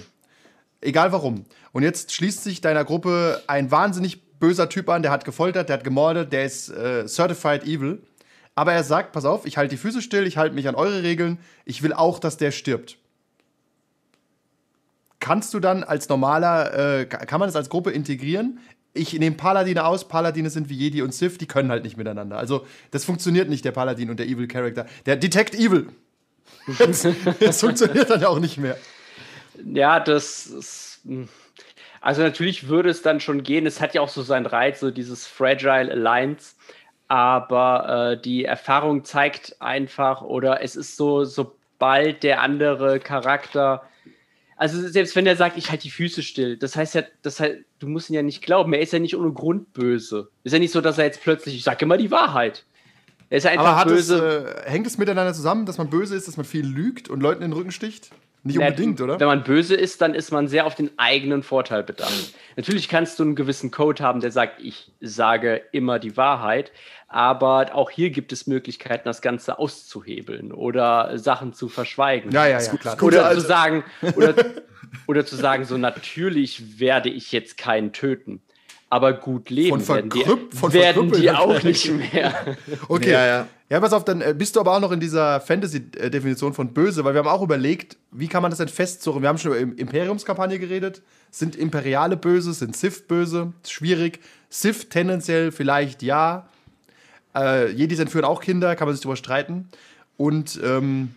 Egal warum. Und jetzt schließt sich deiner Gruppe ein wahnsinnig böser Typ an, der hat gefoltert, der hat gemordet, der ist äh, certified evil. Aber er sagt, pass auf, ich halte die Füße still, ich halte mich an eure Regeln, ich will auch, dass der stirbt. Kannst du dann als normaler, äh, ka- kann man das als Gruppe integrieren? Ich nehme Paladine aus, Paladine sind wie Jedi und Sith, die können halt nicht miteinander. Also, das funktioniert nicht, der Paladin und der Evil Character. Der Detect Evil. Das, das funktioniert dann ja auch nicht mehr. Ja, das ist. mh. Also natürlich würde es dann schon gehen. Es hat ja auch so seinen Reiz, so dieses Fragile Alliance. Aber äh, die Erfahrung zeigt einfach, oder es ist so, sobald der andere Charakter. Also selbst wenn er sagt, ich halte die Füße still, das heißt ja, das heißt, du musst ihn ja nicht glauben. Er ist ja nicht ohne Grund böse. Ist ja nicht so, dass er jetzt plötzlich, ich sage immer die Wahrheit. Er ist ja einfach Aber hat es, böse. äh, hängt es miteinander zusammen, dass man böse ist, dass man viel lügt und Leuten in den Rücken sticht? Nicht unbedingt, oder? Wenn man böse ist, dann ist man sehr auf den eigenen Vorteil bedacht. Natürlich kannst du einen gewissen Code haben, der sagt, ich sage immer die Wahrheit, aber auch hier gibt es Möglichkeiten, das Ganze auszuhebeln oder Sachen zu verschweigen. Ja, ja, ja, klar. Oder zu sagen, oder, oder zu sagen, so natürlich werde ich jetzt keinen töten. Aber gut leben Von werden die, werden die auch nicht mehr. Okay. Ja, ja. Ja, pass auf, dann äh, bist du aber auch noch in dieser Fantasy-Definition von böse, weil wir haben auch überlegt, wie kann man das denn festzurren? Wir haben schon über Im- Imperiumskampagne geredet. Sind Imperiale böse? Sind Sith böse? Schwierig. Sith tendenziell vielleicht ja. Äh, Jedis entführen auch Kinder, kann man sich darüber streiten. Und ähm,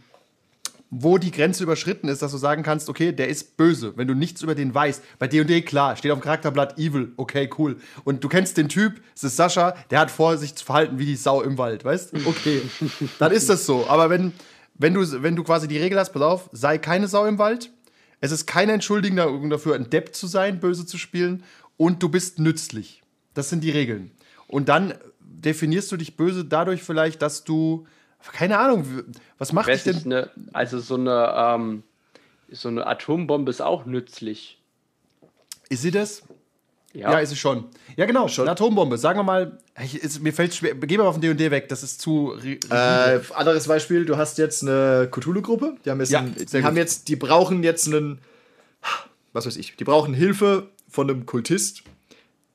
wo die Grenze überschritten ist, dass du sagen kannst, okay, der ist böse, wenn du nichts über den weißt. Bei D&D, klar, steht auf dem Charakterblatt Evil, okay, cool. Und du kennst den Typ, es ist Sascha, der hat vor, sich zu verhalten wie die Sau im Wald, weißt? Okay, dann ist das so. Aber wenn, wenn, du, wenn du quasi die Regel hast, pass auf, sei keine Sau im Wald, es ist keine Entschuldigung dafür, ein Depp zu sein, böse zu spielen und du bist nützlich. Das sind die Regeln. Und dann definierst du dich böse dadurch vielleicht, dass du, keine Ahnung, was macht Weiß denn nicht, ne, also so eine, ähm, so eine Atombombe ist auch nützlich. Ist sie das? Ja, Ja, ist sie schon. Ja, genau, schon. Eine Atombombe. Sagen wir mal, ich, ist, mir fällt schwer. Gehen wir mal von D&D weg, das ist zu. Äh, anderes Beispiel, du hast jetzt eine Cthulhu-Gruppe, die haben jetzt, Ja, einen, sehr die haben gut. jetzt, die brauchen jetzt einen, was weiß ich, die brauchen Hilfe von einem Kultist,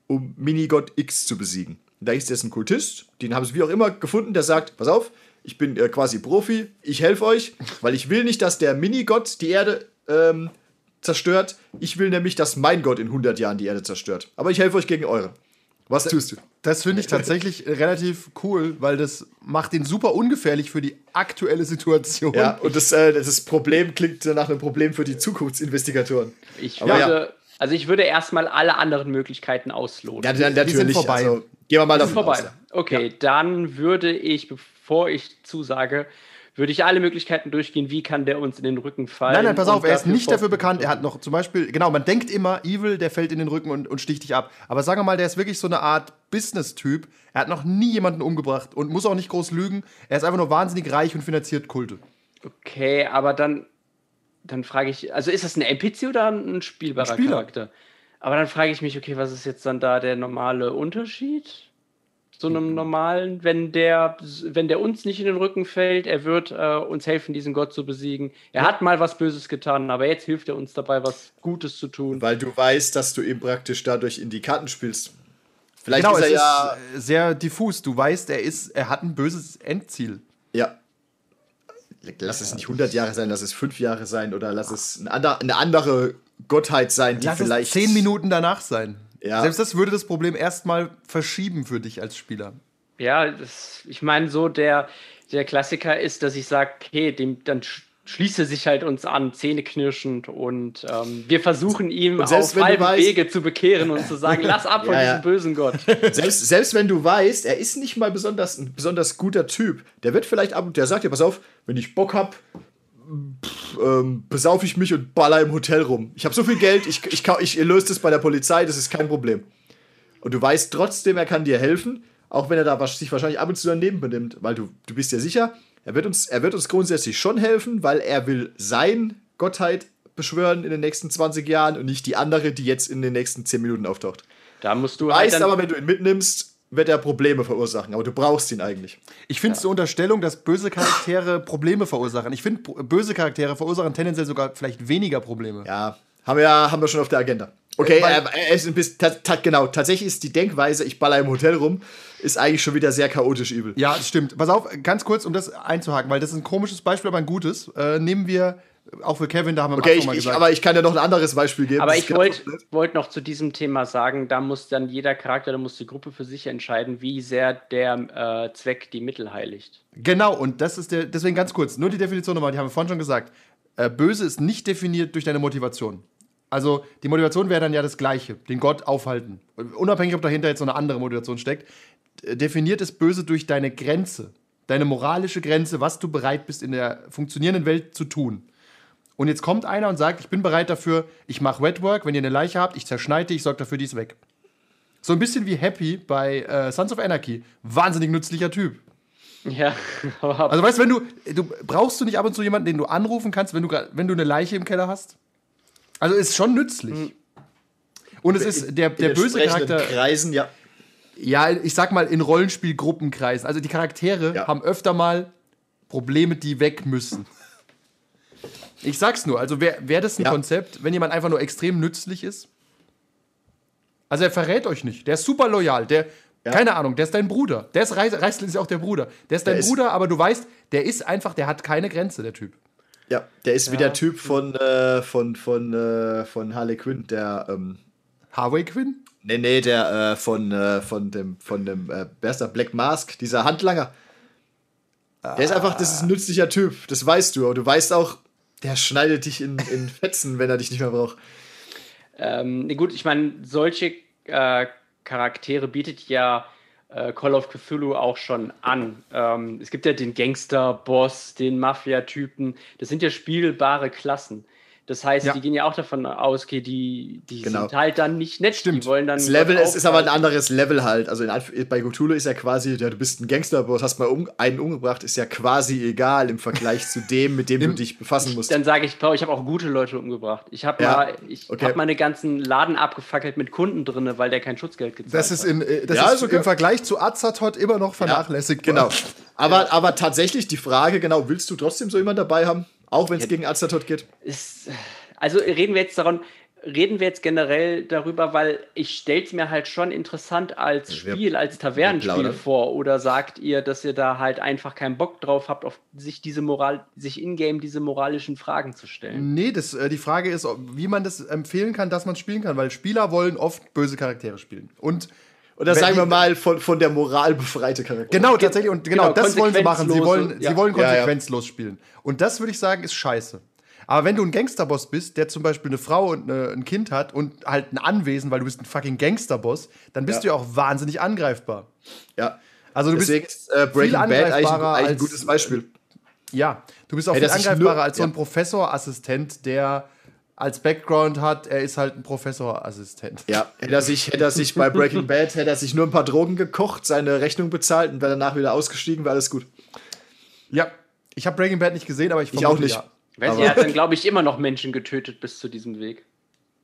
um Minigott X zu besiegen. Da ist jetzt ein Kultist, den haben sie wie auch immer gefunden, der sagt, pass auf, ich bin äh, quasi Profi, ich helfe euch, weil ich will nicht, dass der Minigott die Erde ähm, zerstört. Ich will nämlich, dass mein Gott in 100 Jahren die Erde zerstört. Aber ich helfe euch gegen eure. Was tust du? das finde ich tatsächlich relativ cool, weil das macht ihn super ungefährlich für die aktuelle Situation. Ja, und das, äh, das Problem klingt nach einem Problem für die Zukunftsinvestigatoren. ich Aber würde, also ich würde erstmal alle anderen Möglichkeiten ausloten. Ja, dann natürlich. sind vorbei. Also, gehen wir mal davon vorbei. aus. ja. Okay, dann würde ich, bevor ich zusage, würde ich alle Möglichkeiten durchgehen, wie kann der uns in den Rücken fallen. Nein, nein, pass auf, er ist nicht dafür bekannt. Er hat noch zum Beispiel, genau, man denkt immer, Evil, der fällt in den Rücken und, und sticht dich ab. Aber sagen wir mal, der ist wirklich so eine Art Business-Typ. Er hat noch nie jemanden umgebracht und muss auch nicht groß lügen. Er ist einfach nur wahnsinnig reich und finanziert Kulte. Okay, aber dann, dann frage ich, also ist das ein NPC oder ein spielbarer Ein. Charakter? Aber dann frage ich mich, okay, was ist jetzt dann da der normale Unterschied? So einem normalen, wenn der, wenn der uns nicht in den Rücken fällt, er wird äh, uns helfen, diesen Gott zu besiegen. Er hat mal was Böses getan, aber jetzt hilft er uns dabei, was Gutes zu tun. Weil du weißt, dass du ihm praktisch dadurch in die Karten spielst. Vielleicht genau, ist es er ja. ist sehr diffus. Du weißt, er, ist, er hat ein böses Endziel. ja. lass es nicht 100 Jahre sein, lass es 5 Jahre sein oder lass es eine andere, Gottheit sein, die Lass vielleicht. es zehn Minuten danach sein. Ja. Selbst das würde das Problem erstmal verschieben für dich als Spieler. Ja, das, ich meine, so der, der Klassiker ist, dass ich sage, okay, dem, dann sch- schließe sich halt uns an, zähneknirschend und ähm, wir versuchen ihm auf halbem weißt- Wege zu bekehren und zu sagen, lass ab von Ja, ja. diesem bösen Gott. Selbst, selbst wenn du weißt, er ist nicht mal besonders, ein besonders guter Typ, der wird vielleicht ab und der sagt dir, pass auf, wenn ich Bock hab, pff, ähm, besaufe ich mich und baller im Hotel rum. Ich habe so viel Geld, ich, ich, kau- ich löse das bei der Polizei, das ist kein Problem. Und du weißt trotzdem, er kann dir helfen, auch wenn er da sich wahrscheinlich ab und zu daneben benimmt, weil du, du bist dir sicher, er wird, uns, er wird uns grundsätzlich schon helfen, weil er will sein Gottheit beschwören in den nächsten 20 Jahren und nicht die andere, die jetzt in den nächsten 10 Minuten auftaucht. Da musst du halt Weißt dann, aber, wenn du ihn mitnimmst, wird er Probleme verursachen, aber du brauchst ihn eigentlich. Ich finde es eine Unterstellung, dass böse Charaktere Probleme verursachen. Ich finde, böse Charaktere verursachen tendenziell sogar vielleicht weniger Probleme. Ja, haben wir, haben wir schon auf der Agenda. Okay, Weil- er, er ist ein bisschen, ta, ta, genau, tatsächlich ist die Denkweise, ich baller im Hotel rum, ist eigentlich schon wieder sehr chaotisch übel. Ja, das stimmt. Pass auf, ganz kurz, um das einzuhaken, weil das ist ein komisches Beispiel, aber ein gutes. Äh, nehmen wir, auch für Kevin, da haben wir Okay, ich, mal ich, gesagt. aber ich kann dir noch ein anderes Beispiel geben. aber ich wollte blöd. wollt noch zu diesem Thema sagen, da muss dann jeder Charakter, da muss die Gruppe für sich entscheiden, wie sehr der äh, Zweck die Mittel heiligt. Genau, und das ist der, deswegen ganz kurz, nur die Definition nochmal, die haben wir vorhin schon gesagt. Äh, böse ist nicht definiert durch deine Motivation. Also die Motivation wäre dann ja das Gleiche, den Gott aufhalten. Unabhängig, ob dahinter jetzt so eine andere Motivation steckt. D- Definiert ist böse durch deine Grenze, deine moralische Grenze, was du bereit bist in der funktionierenden Welt zu tun. Und jetzt kommt einer und sagt, ich bin bereit dafür, ich mache Wetwork, wenn ihr eine Leiche habt, ich zerschneide die, ich sorge dafür, die ist weg. So ein bisschen wie Happy bei äh, Sons of Anarchy. Wahnsinnig nützlicher Typ. Ja, Also weißt du, wenn du, du brauchst du nicht ab und zu jemanden, den du anrufen kannst, wenn du, wenn du eine Leiche im Keller hast? Also ist schon nützlich. Und es ist der, der böse Charakter. Kreisen, ja. Ja, ich sag mal in Rollenspielgruppenkreisen. Also die Charaktere Ja. haben öfter mal Probleme, die weg müssen. Ich sag's nur, also wäre wär das ein Ja. Konzept, wenn jemand einfach nur extrem nützlich ist? Also er verrät euch nicht. Der ist super loyal. Der, keine Ahnung, der ist dein Bruder. Der ist Reis, Reisling ist ja auch der Bruder. Der ist dein Der ist- Bruder, aber du weißt, der ist einfach, der hat keine Grenze, der Typ. Ja, der ist wie der Typ von, äh, von, von, äh, von Harley Quinn, der, ähm, Harvey Quinn? nee, nee, der äh, von, äh, von dem, von dem, äh, wer ist der, Black Mask, dieser Handlanger. Der ist einfach, das ist ein nützlicher Typ, das weißt du, aber du weißt auch, der schneidet dich in, in Fetzen, wenn er dich nicht mehr braucht. Ähm, nee, gut, ich meine, solche äh, Charaktere bietet ja äh, Call of Cthulhu auch schon an. Ähm, es gibt ja den Gangster-Boss, den Mafia-Typen. Das sind ja spielbare Klassen. Das heißt, Ja. die gehen ja auch davon aus, okay, die, die Genau. sind halt dann nicht nett. Stimmt. Die wollen dann Das Level ist, ist aber ein anderes Level halt. Also bei Cthulhu ist ja quasi, ja, du bist ein Gangsterboss, hast mal um, einen umgebracht, ist ja quasi egal im Vergleich zu dem, mit dem du dich befassen musst. Dann sage ich, Paul, ich habe auch gute Leute umgebracht. Ich habe Ja, mal, ich okay. hab meine ganzen Laden abgefackelt mit Kunden drin, weil der kein Schutzgeld gezahlt Das ist, hat. in, äh, das Ja, ist okay. im Vergleich zu Azathoth immer noch vernachlässigt. Genau. Aber, aber tatsächlich die Frage, genau, willst du trotzdem so jemanden dabei haben? Auch wenn es gegen Azathoth geht? ist, also reden wir jetzt daran, reden wir jetzt generell darüber, weil ich stelle es mir halt schon interessant als Wir- Spiel, als Tavernenspiel vor. Oder sagt ihr, dass ihr da halt einfach keinen Bock drauf habt, auf sich diese Moral, sich in-game diese moralischen Fragen zu stellen? Nee, das, äh, die Frage ist, wie man das empfehlen kann, dass man es spielen kann, weil Spieler wollen oft böse Charaktere spielen. Und Oder sagen wir mal von, von der Moral befreite Charakter. Genau, tatsächlich. Und genau, genau, das wollen sie machen. Sie wollen, ja. sie wollen Ja, ja. konsequenzlos spielen. Und das würde ich sagen, ist scheiße. Aber wenn du ein Gangsterboss bist, der zum Beispiel eine Frau und eine, ein Kind hat und halt ein Anwesen, weil du bist ein fucking Gangsterboss, dann bist Ja. du ja auch wahnsinnig angreifbar. Ja. Also du Deswegen bist ist äh, Breaking Bad eigentlich, ein- angreifbarer eigentlich ein als- gutes Beispiel. ja, du bist auch Hey, viel angreifbarer nur- als so ein ja. Professorassistent, der als Background hat, er ist halt ein Professorassistent. Ja, hätte er sich, hätte er sich bei Breaking Bad, hätte er sich nur ein paar Drogen gekocht, seine Rechnung bezahlt und wäre danach wieder ausgestiegen, wäre alles gut. Ja, ich habe Breaking Bad nicht gesehen, aber ich Ich vermute, auch nicht. Ja. Weiß nicht, er hat dann, glaube ich, immer noch Menschen getötet bis zu diesem Weg.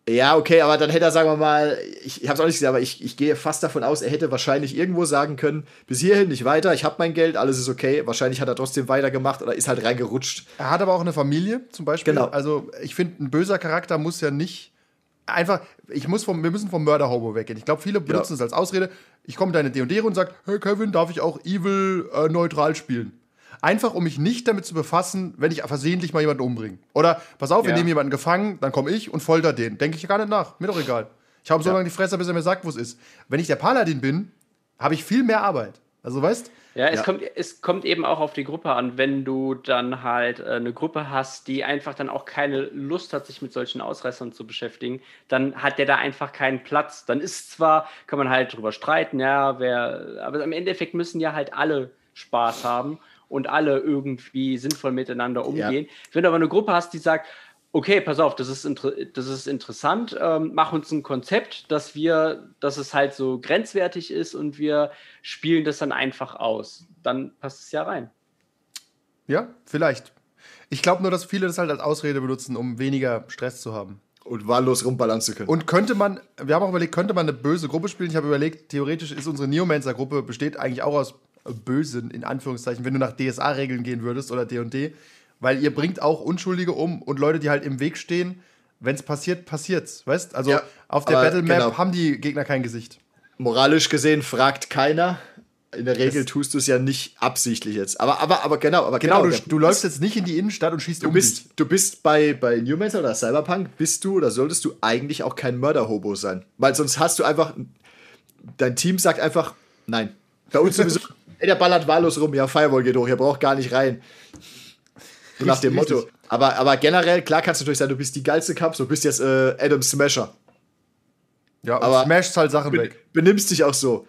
Ja, okay, aber dann hätte er, sagen wir mal, ich, ich habe es auch nicht gesehen, aber ich, ich gehe fast davon aus, er hätte wahrscheinlich irgendwo sagen können, bis hierhin nicht weiter, ich habe mein Geld, alles ist okay. Wahrscheinlich hat er trotzdem weitergemacht oder ist halt reingerutscht. Er hat aber auch eine Familie, zum Beispiel. Genau. Also, ich finde, ein böser Charakter muss ja nicht einfach. Ich muss vom, wir müssen vom Mörder-Hobo weggehen. Ich glaube, viele benutzen es als Ausrede. Ich komme in deine D&D und sage, hey Kevin, darf ich auch Evil äh, neutral spielen? Einfach, um mich nicht damit zu befassen, wenn ich versehentlich mal jemanden umbringe. Oder, pass auf, wir Ja. nehmen jemanden gefangen, dann komme ich und folter den. Denke ich gar nicht nach. Mir doch egal. Ich habe so Ja. lange die Fresse, bis er mir sagt, wo es ist. Wenn ich der Paladin bin, habe ich viel mehr Arbeit. Also, weißt Ja, es, Ja. Kommt, es kommt eben auch auf die Gruppe an. Wenn du dann halt äh, eine Gruppe hast, die einfach dann auch keine Lust hat, sich mit solchen Ausreißern zu beschäftigen, dann hat der da einfach keinen Platz. Dann ist zwar, kann man halt drüber streiten, ja, wer, aber im Endeffekt müssen ja halt alle Spaß haben und alle irgendwie sinnvoll miteinander umgehen. Wenn du aber eine Gruppe hast, die sagt, okay, pass auf, das ist, inter das ist interessant, ähm, mach uns ein Konzept, dass wir, dass es halt so grenzwertig ist und wir spielen das dann einfach aus. Dann passt es ja rein. Ja, vielleicht. Ich glaube nur, dass viele das halt als Ausrede benutzen, um weniger Stress zu haben. Und wahllos rumballern zu können. Und könnte man, wir haben auch überlegt, könnte man eine böse Gruppe spielen? Ich habe überlegt, theoretisch ist unsere Neomancer-Gruppe, besteht eigentlich auch aus Bösen, in Anführungszeichen, wenn du nach DSA-Regeln gehen würdest oder D&D, weil ihr bringt auch Unschuldige um und Leute, die halt im Weg stehen, wenn es passiert, passiert's, weißt? Also Ja, auf der Battle Map genau. haben die Gegner kein Gesicht. Moralisch gesehen fragt keiner. In der Regel Es- tust du es ja nicht absichtlich jetzt. Aber, aber, aber genau, aber Genau, genau. du, du läufst jetzt nicht in die Innenstadt und schießt Du um bist, dich. du bist bei, bei Newmancer oder Cyberpunk, bist du oder solltest du eigentlich auch kein Mörderhobo sein. Weil sonst hast du einfach, dein Team sagt einfach, nein. Bei uns sowieso, ey, der ballert wahllos rum, ja, Firewall geht hoch, ihr braucht gar nicht rein. So nach dem Motto. Aber, aber generell, klar kannst du natürlich sagen, du bist die geilste Cup, du bist jetzt äh, Adam Smasher. Ja, aber- smasht halt Sachen Ben, weg. benimmst dich auch so.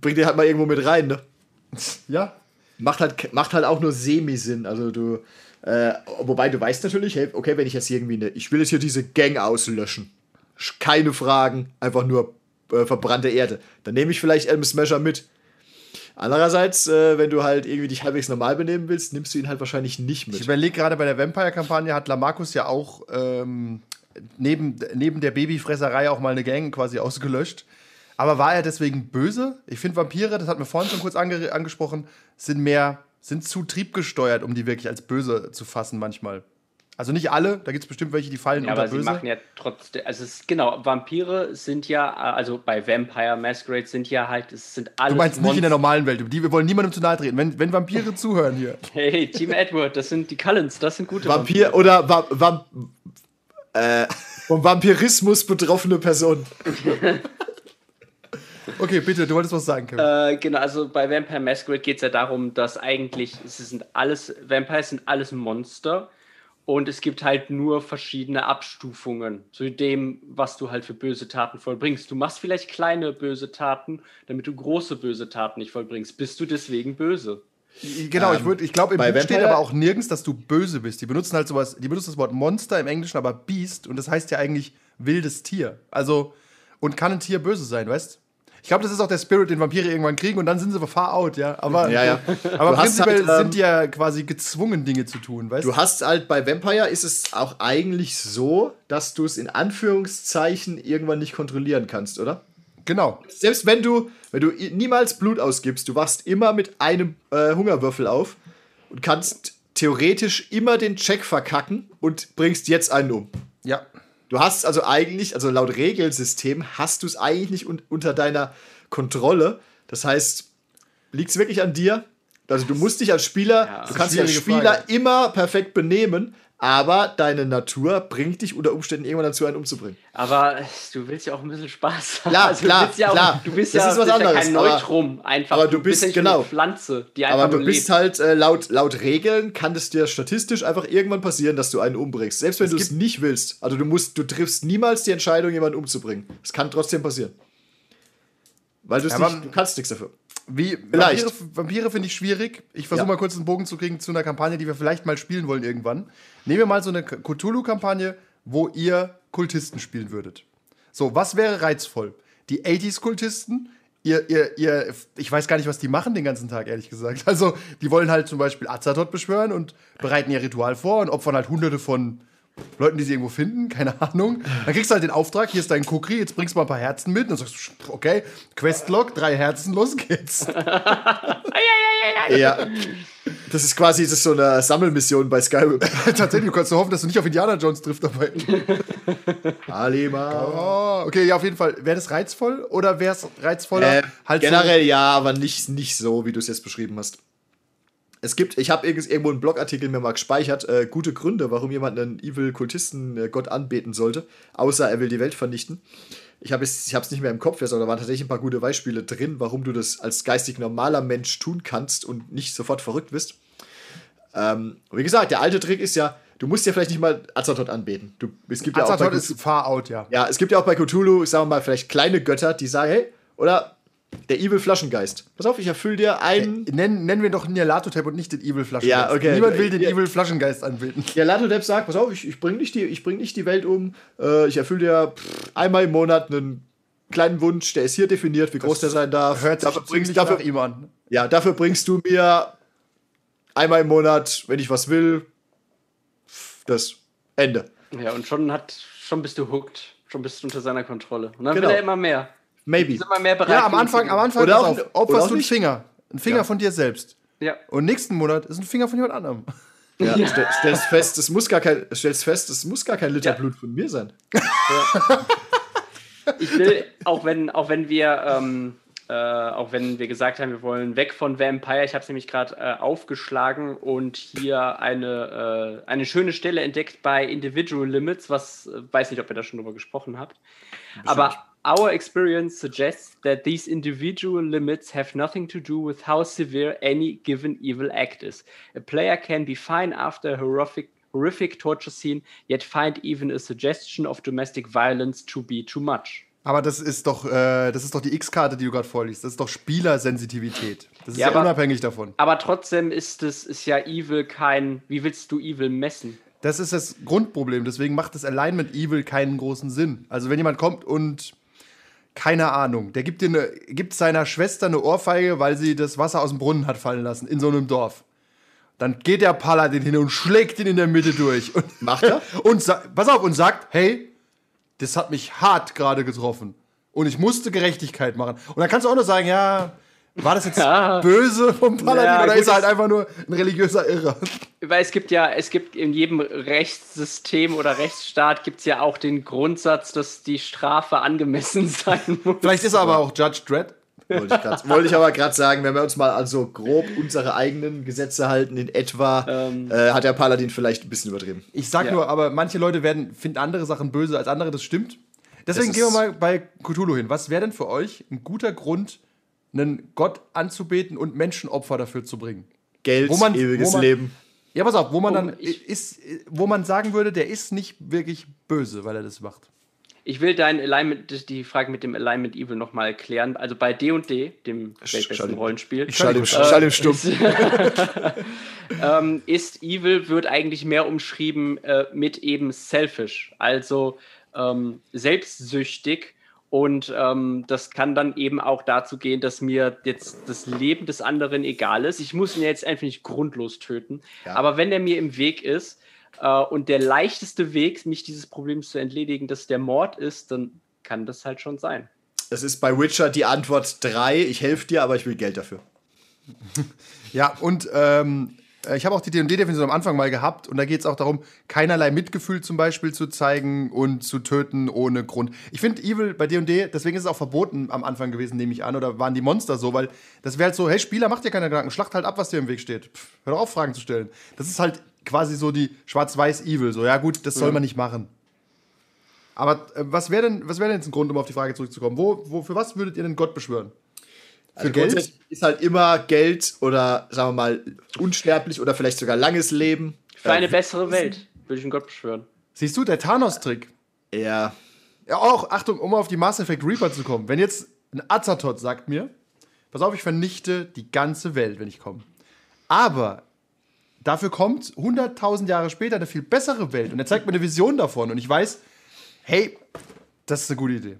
Bring dir halt mal irgendwo mit rein, ne? Ja, macht halt, macht halt auch nur Semi-Sinn. Also du, äh, wobei du weißt natürlich, hey, okay, wenn ich jetzt irgendwie eine, ich will jetzt hier diese Gang auslöschen. Sch- Keine Fragen, einfach nur äh, verbrannte Erde. Dann nehme ich vielleicht Elm Smasher mit. Andererseits, äh, wenn du halt irgendwie dich halbwegs normal benehmen willst, nimmst du ihn halt wahrscheinlich nicht Ich mit. überlege gerade bei der Vampire-Kampagne hat Lamarcus ja auch ähm, neben, neben der Babyfresserei auch mal eine Gang quasi ausgelöscht. Aber war er deswegen böse? Ich finde Vampire, das hat mir vorhin schon kurz ange angesprochen, sind mehr, sind zu triebgesteuert, um die wirklich als böse zu fassen manchmal. Also nicht alle, da gibt es bestimmt welche, die fallen Ja, unter aber sie böse. machen ja trotzdem, also es ist, genau, Vampire sind ja, also bei Vampire Masquerade sind ja halt, es sind alles du meinst nicht in der normalen Welt, die, wir wollen niemandem zu nahe treten. Wenn, wenn Vampire zuhören hier. Hey, Team Edward, das sind die Cullens, das sind gute Vampir oder Va Vamp äh, vom Vampirismus betroffene Personen. Okay, bitte, du wolltest was sagen, Kevin. Äh, genau, also bei Vampire Masquerade geht es ja darum, dass eigentlich, es sind alles, Vampires sind alles Monster und es gibt halt nur verschiedene Abstufungen zu dem, was du halt für böse Taten vollbringst. Du machst vielleicht kleine böse Taten, damit du große böse Taten nicht vollbringst. Bist du deswegen böse? Genau, ich, Ähm, würd- ich glaube, im Buch steht Vampire- aber auch nirgends, dass du böse bist. Die benutzen halt sowas, die benutzen das Wort Monster im Englischen, aber Beast und das heißt ja eigentlich wildes Tier. Also, und kann ein Tier böse sein, weißt Ich glaube, das ist auch der Spirit, den Vampire irgendwann kriegen und dann sind sie far out, ja. Aber, Ja, ja. aber Du prinzipiell halt, ähm, sind die ja quasi gezwungen, Dinge zu tun, weißt Du hast halt bei Vampire ist es auch eigentlich so, dass du es in Anführungszeichen irgendwann nicht kontrollieren kannst, oder? Genau. Selbst wenn du, wenn du niemals Blut ausgibst, du wachst immer mit einem äh, Hungerwürfel auf und kannst theoretisch immer den Check verkacken und bringst jetzt einen um. Ja. Du hast also eigentlich, also laut Regelsystem, hast du es eigentlich nicht un unter deiner Kontrolle. Das heißt, liegt es wirklich an dir? Also du musst dich als Spieler, Ja, du kannst dich als Spieler Frage. immer perfekt benehmen, aber deine Natur bringt dich unter Umständen irgendwann dazu, einen umzubringen. Aber du willst ja auch ein bisschen Spaß haben. Klar, du klar, bist ja auch, klar. Du bist Das ja, ist was bist ja anderes, kein aber- Neutrum, einfach. aber du bist- ja nicht genau. eine Pflanze, die einfach Aber du bist lebt. halt, äh, laut, laut Regeln kann es dir statistisch einfach irgendwann passieren, dass du einen umbringst. Selbst wenn du es nicht willst. Also du musst, du triffst niemals die Entscheidung, jemanden umzubringen. Es kann trotzdem passieren. Weil du es Aber- nicht, du kannst nichts dafür. Wie, Vielleicht. Vampire, Vampire finde ich schwierig. Ich versuche Ja. mal kurz einen Bogen zu kriegen zu einer Kampagne, die wir vielleicht mal spielen wollen irgendwann. Nehmen wir mal so eine Cthulhu-Kampagne, wo ihr Kultisten spielen würdet. So, was wäre reizvoll? Die 80s-Kultisten, ihr, ihr, ihr, ich weiß gar nicht, was die machen den ganzen Tag, ehrlich gesagt. Also, die wollen halt zum Beispiel Azathoth beschwören und bereiten ihr Ritual vor und opfern halt hunderte von Leuten, die sie irgendwo finden, keine Ahnung. Dann kriegst du halt den Auftrag, hier ist dein Kukri, jetzt bringst du mal ein paar Herzen mit. Und dann sagst du, okay, Questlog, drei Herzen, los geht's. Ja. Das ist quasi das ist so eine Sammelmission bei Skyrim. Tatsächlich, du kannst nur hoffen, dass du nicht auf Indiana Jones trifft dabei. Alima. Oh, okay, ja, auf jeden Fall. Wäre das reizvoll oder wäre es reizvoller? Äh, halt so- generell ja, aber nicht, nicht so, wie du es jetzt beschrieben hast. Es gibt, ich habe irgendwo einen Blogartikel mir mal gespeichert, äh, gute Gründe, warum jemand einen Evil-Kultisten-Gott anbeten sollte, außer er will die Welt vernichten. Ich habe es nicht mehr im Kopf, aber da waren tatsächlich ein paar gute Beispiele drin, warum du das als geistig normaler Mensch tun kannst und nicht sofort verrückt bist. Ähm, wie gesagt, der alte Trick ist ja, du musst ja vielleicht nicht mal Azathoth anbeten. Du, es gibt ja auch bei ist far out, ja. ja, es gibt ja auch bei Cthulhu, sagen wir mal, vielleicht kleine Götter, die sagen, hey, oder der Evil Flaschengeist. Pass auf, ich erfülle dir einen. Nennen, nennen wir doch Nyarlathotep und nicht den Evil Flaschengeist. Ja, okay. Niemand will den Ja. Evil Flaschengeist anbeten. Der Latodep sagt, pass auf, ich, ich bringe nicht, die- ich bring nicht die Welt um. Äh, ich erfülle dir pff, einmal im Monat einen kleinen Wunsch, der ist hier definiert, wie groß der sein darf. Hört sich dafür, bringst, dafür, nach ihm an. ja, dafür bringst du mir einmal im Monat, wenn ich was will, pff, das Ende. Ja, und schon hat, schon bist du hooked. Schon bist du unter seiner Kontrolle. Und dann Genau. will er immer mehr. Maybe. Ist immer mehr bereit. Ja, am Anfang, am. Anfang, Oder pass auch- opferst du einen. Finger. Ein Finger Ja. von dir selbst. Ja. Und nächsten Monat ist ein Finger von jemand anderem. Ja, stell, stellst fest, es muss gar kein, stellst fest, es muss gar kein Liter Ja. Blut von mir sein. Ich will, auch wenn, auch wenn wir, ähm, äh, auch wenn wir gesagt haben, wir wollen weg von Vampire, ich habe es nämlich gerade äh, aufgeschlagen und hier eine, äh, eine schöne Stelle entdeckt bei Individual Limits, was äh, weiß nicht, ob ihr da schon drüber gesprochen habt. Aber our experience suggests that these individual limits have nothing to do with how severe any given evil act is. A player can be fine after a horrific horrific torture scene, yet find even a suggestion of domestic violence to be too much. Aber das ist doch, äh, das ist doch die X-Karte, die du gerade vorliest. Das ist doch Spielersensitivität. Das ist Ja, ja, aber- unabhängig davon. Aber trotzdem ist es ist ja Evil kein. Wie willst du Evil messen? Das ist das Grundproblem. Deswegen macht das Alignment Evil keinen großen Sinn. Also wenn jemand kommt und keine Ahnung, der gibt dir eine, gibt seiner Schwester eine Ohrfeige, weil sie das Wasser aus dem Brunnen hat fallen lassen in so einem Dorf. Dann geht der Paladin hin und schlägt ihn in der Mitte durch. Und, Macht er? und pass auf und sagt, hey, das hat mich hart gerade getroffen. Und ich musste Gerechtigkeit machen. Und dann kannst du auch nur sagen, ja, war das jetzt Ja. böse vom Paladin Ja, oder gut, ist er halt einfach nur ein religiöser Irrer? Weil es gibt ja, es gibt in jedem Rechtssystem oder Rechtsstaat gibt es ja auch den Grundsatz, dass die Strafe angemessen sein muss. Vielleicht ist er aber auch Judge Dredd. Wollte ich, grad, wollte ich aber gerade sagen, wenn wir uns mal an so grob unsere eigenen Gesetze halten, in etwa, Ähm. äh, hat der Paladin vielleicht ein bisschen übertrieben. Ich sag Ja. nur, aber manche Leute werden, finden andere Sachen böse als andere, das stimmt. Deswegen Das gehen wir mal bei Cthulhu hin. Was wäre denn für euch ein guter Grund, einen Gott anzubeten und Menschenopfer dafür zu bringen? Geld, Wo man- ewiges wo man- Leben. Ja, pass auf, wo man Oh, dann ich- ist, wo man sagen würde, der ist nicht wirklich böse, weil er das macht. Ich will dein Alignment, die Frage mit dem Alignment Evil nochmal erklären. Also bei D&D, dem Sch- weltbesten Rollenspiel, Ich schalte ihm, Äh, schall ihm stumm. ähm, ist Evil wird eigentlich mehr umschrieben äh, mit eben selfish, also ähm, selbstsüchtig. Und ähm, das kann dann eben auch dazu gehen, dass mir jetzt das Leben des anderen egal ist. Ich muss ihn jetzt einfach nicht grundlos töten. Ja. Aber wenn er mir im Weg ist äh, und der leichteste Weg, mich dieses Problems zu entledigen, dass der Mord ist, dann kann das halt schon sein. Das ist bei Witcher die Antwort 3. Ich helfe dir, aber ich will Geld dafür. Ja, und ähm, ich habe auch die D&D-Definition am Anfang mal gehabt und da geht es auch darum, keinerlei Mitgefühl zum Beispiel zu zeigen und zu töten ohne Grund. Ich finde Evil bei D&D, deswegen ist es auch verboten am Anfang gewesen, nehme ich an, oder waren die Monster so, weil das wäre halt so, hey Spieler, mach dir keine Gedanken, schlacht halt ab, was dir im Weg steht. Pff, hör doch auf, Fragen zu stellen. Das ist halt quasi so die schwarz-weiß-Evil, so, ja gut, das soll man nicht machen. Aber äh, was wäre denn, was wäre denn jetzt ein Grund, um auf die Frage zurückzukommen? Wo, wo, für was würdet ihr denn Gott beschwören? Für Also Geld? ist halt immer Geld oder, sagen wir mal, unsterblich oder vielleicht sogar langes Leben. Für eine bessere Welt würde ich einen Gott beschwören. Siehst du, der Thanos-Trick, Ja, Ja, auch, Achtung, um auf die Mass Effect Reaper zu kommen. Wenn jetzt ein Azathoth sagt mir, pass auf, ich vernichte die ganze Welt, wenn ich komme. Aber dafür kommt 100.000 Jahre später eine viel bessere Welt und er zeigt mir eine Vision davon und ich weiß, hey, das ist eine gute Idee.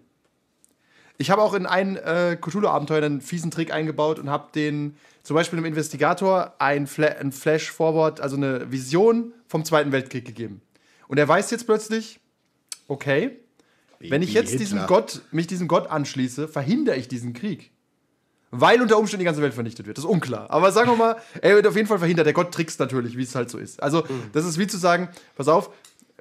Ich habe auch in ein äh, Cthulhu-Abenteuer einen fiesen Trick eingebaut und habe den, zum Beispiel dem Investigator, ein, Fla ein Flash-Forward, also eine Vision vom Zweiten Weltkrieg gegeben. Und er weiß jetzt plötzlich, okay, wenn ich jetzt diesem. Gott, mich diesem Gott anschließe, verhindere ich diesen Krieg. Weil unter Umständen die ganze Welt vernichtet wird. Das ist unklar. Aber sagen wir mal, er wird auf jeden Fall verhindert. Der Gott trickst natürlich, wie es halt so ist. Also, das ist wie zu sagen, pass auf,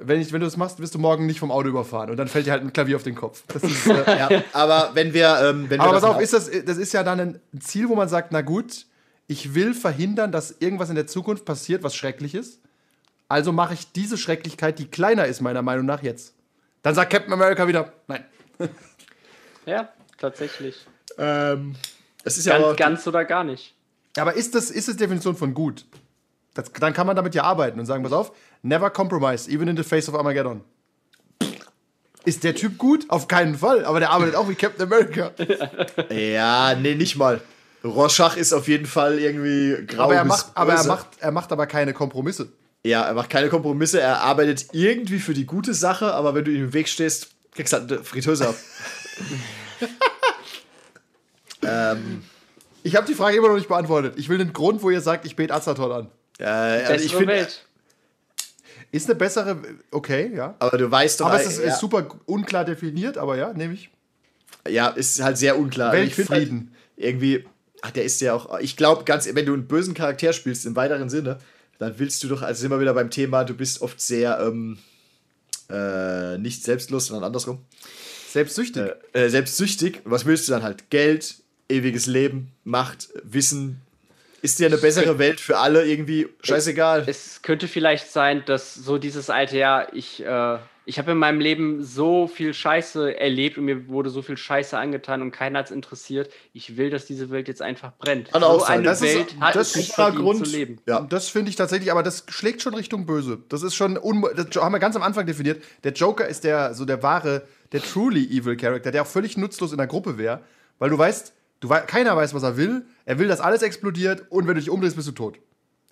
wenn, ich, wenn du das machst, wirst du morgen nicht vom Auto überfahren. Und dann fällt dir halt ein Klavier auf den Kopf. Das ist, äh, ja, aber wenn wir. Ähm, wenn wir aber pass auf, ist das, das ist ja dann ein Ziel, wo man sagt, na gut, ich will verhindern, dass irgendwas in der Zukunft passiert, was schrecklich ist. Also mache ich diese Schrecklichkeit, die kleiner ist, meiner Meinung nach, jetzt. Dann sagt Captain America wieder, nein. Ja, tatsächlich. Ähm, es ist ja Ganz, aber, ganz oder gar nicht. Aber ist das, ist das Definition von gut? Das, dann kann man damit ja arbeiten und sagen, pass auf, never compromise, even in the face of Armageddon. Ist der Typ gut? Auf keinen Fall, aber der arbeitet auch wie Captain America. Ja, nee, nicht mal. Rorschach ist auf jeden Fall irgendwie grau. Aber er macht, aber er macht, er macht aber keine Kompromisse. Ja, er macht keine Kompromisse. Er arbeitet irgendwie für die gute Sache, aber wenn du ihm im Weg stehst, kriegst du halt eine Fritteuse ab. ähm, Ich habe die Frage immer noch nicht beantwortet. Ich will den Grund, wo ihr sagt, ich bete Azathoth an. äh, also ich finde. Ist eine bessere, okay, ja. aber du weißt doch, Aber es ist, ja, ist super unklar definiert, aber ja, nehme ich. ja, ist halt sehr unklar. Also ich find Weltfrieden. Halt irgendwie, ach, der ist ja auch, ich glaube, ganz, wenn du einen bösen Charakter spielst im weiteren Sinne, dann willst du doch, also sind wir wieder beim Thema, du bist oft sehr, ähm, äh, nicht selbstlos, sondern andersrum. Selbstsüchtig. äh, selbstsüchtig. Was willst du dann halt? Geld, ewiges Leben, Macht, Wissen. Ist dir eine bessere Welt für alle irgendwie scheißegal? Es könnte vielleicht sein, dass so dieses alte Jahr, ich, äh, ich habe in meinem Leben so viel Scheiße erlebt und mir wurde so viel Scheiße angetan und keiner hat es interessiert. Ich will, dass diese Welt jetzt einfach brennt. Kann so auch sein. eine Das ist- Welt hat das es nicht ist verdient Grund. zu leben. Ja. Das finde ich tatsächlich, aber das schlägt schon Richtung böse. Das ist schon, un das haben wir ganz am Anfang definiert. Der Joker ist der, so der wahre, der truly evil Character, der auch völlig nutzlos in der Gruppe wäre, weil du weißt, du wei keiner weiß, was er will. Er will, dass alles explodiert und wenn du dich umdrehst, bist du tot.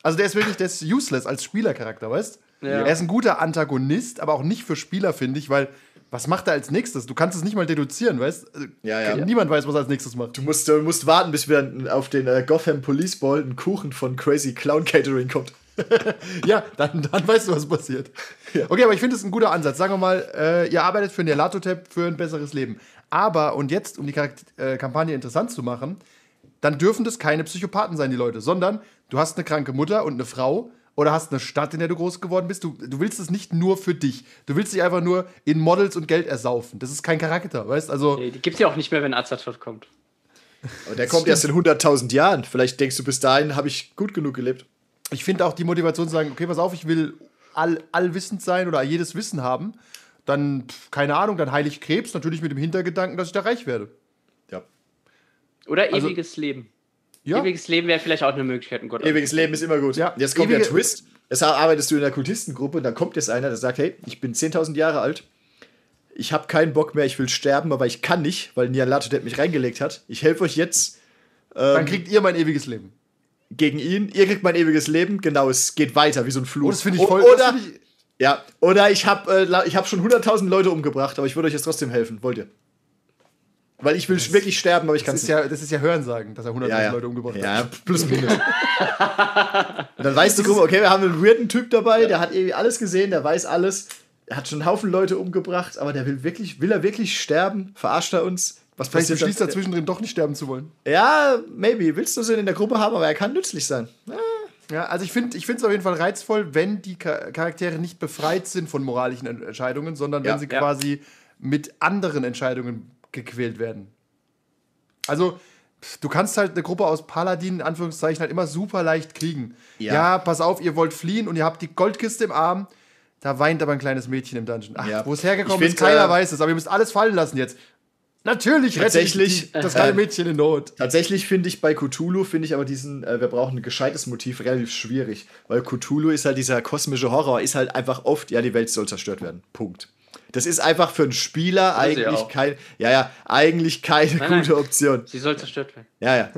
Also der ist wirklich, der ist useless als Spielercharakter, weißt? Ja. Er ist ein guter Antagonist, aber auch nicht für Spieler, finde ich, weil was macht er als nächstes? Du kannst es nicht mal deduzieren, weißt? Also, Ja, ja. Niemand weiß, was er als nächstes macht. Du musst, du musst warten, bis wir auf den äh, Gotham Police Ball ein Kuchen von Crazy Clown Catering kommt. Ja, dann, dann weißt du, was passiert. Okay, aber ich finde es ein guter Ansatz. Sagen wir mal, äh, ihr arbeitet für Nerlatotep für ein besseres Leben. Aber, und jetzt, um die Charakter äh, Kampagne interessant zu machen, dann dürfen das keine Psychopathen sein, die Leute, sondern du hast eine kranke Mutter und eine Frau oder hast eine Stadt, in der du groß geworden bist. Du, du willst es nicht nur für dich. Du willst dich einfach nur in Models und Geld ersaufen. Das ist kein Charakter, weißt Also, Nee, Die gibt es ja auch nicht mehr, wenn Azathoth kommt. Aber der kommt erst in 100.000 Jahren. Vielleicht denkst du, bis dahin habe ich gut genug gelebt. ich finde auch die Motivation zu sagen, okay, pass auf, ich will all, allwissend sein oder jedes Wissen haben. Dann, pf, keine Ahnung, dann heile ich Krebs, natürlich mit dem Hintergedanken, dass ich da reich werde. Ja. Oder Also- ewiges Leben. Ja, Ewiges Leben wäre vielleicht auch eine Möglichkeit, um Gott Ewiges Leben ist immer gut. Ja. Jetzt kommt Ewige- der Twist. Deshalb arbeitest du in der Kultistengruppe und dann kommt jetzt einer, der sagt, hey, ich bin 10.000 Jahre alt. Ich habe keinen Bock mehr, ich will sterben, aber ich kann nicht, weil Nialato mich reingelegt hat. Ich helfe euch jetzt dann kriegt ihr mein ewiges Leben. gegen ihn. Ihr kriegt mein ewiges Leben. Genau, es geht weiter wie so ein Fluch. Oh, das finde ich voll. Oder, das find ich, ja, oder ich habe äh, ich hab schon 100.000 Leute umgebracht, aber ich würde euch jetzt trotzdem helfen. Wollt ihr? Weil ich will wirklich sterben, aber ich kann das, es ja, das ist ja Hörensagen, dass er 100.000 ja, ja. Leute umgebracht hat. Ja, plus minus. und dann weißt du, okay, wir haben einen weirden Typ dabei, der hat irgendwie alles gesehen, der weiß alles. Er hat schon einen Haufen Leute umgebracht, aber der will wirklich, will er wirklich sterben? Verarscht er uns? Was Vielleicht passiert beschließt er zwischendrin doch nicht sterben zu wollen. Ja, maybe. Willst du so in der Gruppe haben, aber er kann nützlich sein. Ja, also ich finde es auf jeden Fall reizvoll, wenn die Cha- Charaktere nicht befreit sind von moralischen En- Entscheidungen, sondern wenn Ja. sie Ja. quasi mit anderen Entscheidungen gequält werden. Also, du kannst halt eine Gruppe aus Paladinen, in Anführungszeichen, halt immer super leicht kriegen. Ja. Ja. pass auf, ihr wollt fliehen und ihr habt die Goldkiste im Arm. Da weint aber ein kleines Mädchen im Dungeon. Ach, Ja. wo es hergekommen ist, keiner äh, weiß es, aber ihr müsst alles fallen lassen jetzt. Natürlich rette ich Tatsächlich, die, das kleine äh, Mädchen in Not. Tatsächlich finde ich bei Cthulhu, finde ich aber diesen, äh, wir brauchen ein gescheites Motiv relativ schwierig. Weil Cthulhu ist halt dieser kosmische Horror, ist halt einfach oft, ja, die Welt soll zerstört werden. Punkt. Das ist einfach für einen Spieler sie eigentlich kein, ja, ja, eigentlich keine Nein, nein. gute Option. Sie soll zerstört werden. Ja, ja.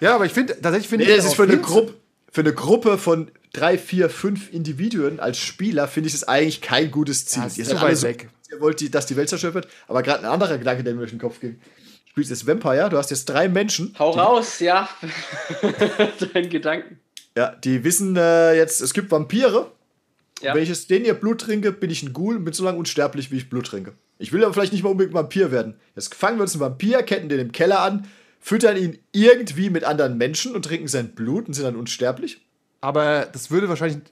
Ja, aber ich finde, tatsächlich finde Nee, ich das ist für eine, Gruppe, für eine Gruppe von drei, vier, fünf Individuen als Spieler finde ich das eigentlich kein gutes Ziel. Ja, ist Ihr zu weit so- weg. Ihr wollt, die, dass die Welt zerstört wird, aber gerade ein anderer Gedanke, der mir durch den Kopf ging. Du spielst jetzt Vampire, du hast jetzt drei Menschen, Hau raus, ja. Deinen Gedanken. ja, die wissen äh, jetzt, es gibt Vampire. Ja. Wenn ich jetzt denen ihr Blut trinke, bin ich ein Ghoul und bin so lange unsterblich, wie ich Blut trinke. Ich will aber vielleicht nicht mal unbedingt Vampir werden. Jetzt fangen wir uns einen Vampir, ketten den im Keller an, füttern ihn irgendwie mit anderen Menschen und trinken sein Blut und sind dann unsterblich. Aber das würde wahrscheinlich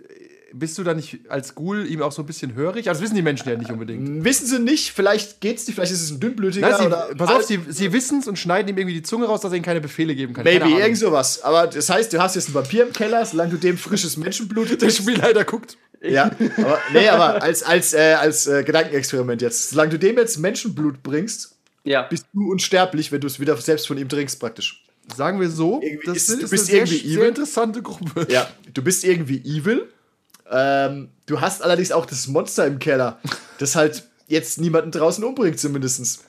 bist du da nicht als Ghoul ihm auch so ein bisschen hörig? Also das wissen die Menschen ja nicht unbedingt. Wissen sie nicht, vielleicht geht's nicht, vielleicht ist es ein dünnblütiger Na, sie, oder. pass auf, sie, sie wissen es und schneiden ihm irgendwie die Zunge raus, dass er ihnen keine Befehle geben kann. Maybe, irgend sowas. Aber das heißt, du hast jetzt einen Vampir im Keller, solange du dem frisches Menschenblut Der Spielleiter guckt. Ja, aber, nee, aber als, als, äh, als äh, Gedankenexperiment jetzt. Solange du dem jetzt Menschenblut bringst, Ja. bist du unsterblich, wenn du es wieder selbst von ihm trinkst, praktisch. Sagen wir so, Irgendwie das ist- ist, du ist bist eine sehr, irgendwie sehr evil. interessante Gruppe. Ja, du bist irgendwie evil. Ähm, du hast allerdings auch das Monster im Keller, das halt jetzt niemanden draußen umbringt, zumindest.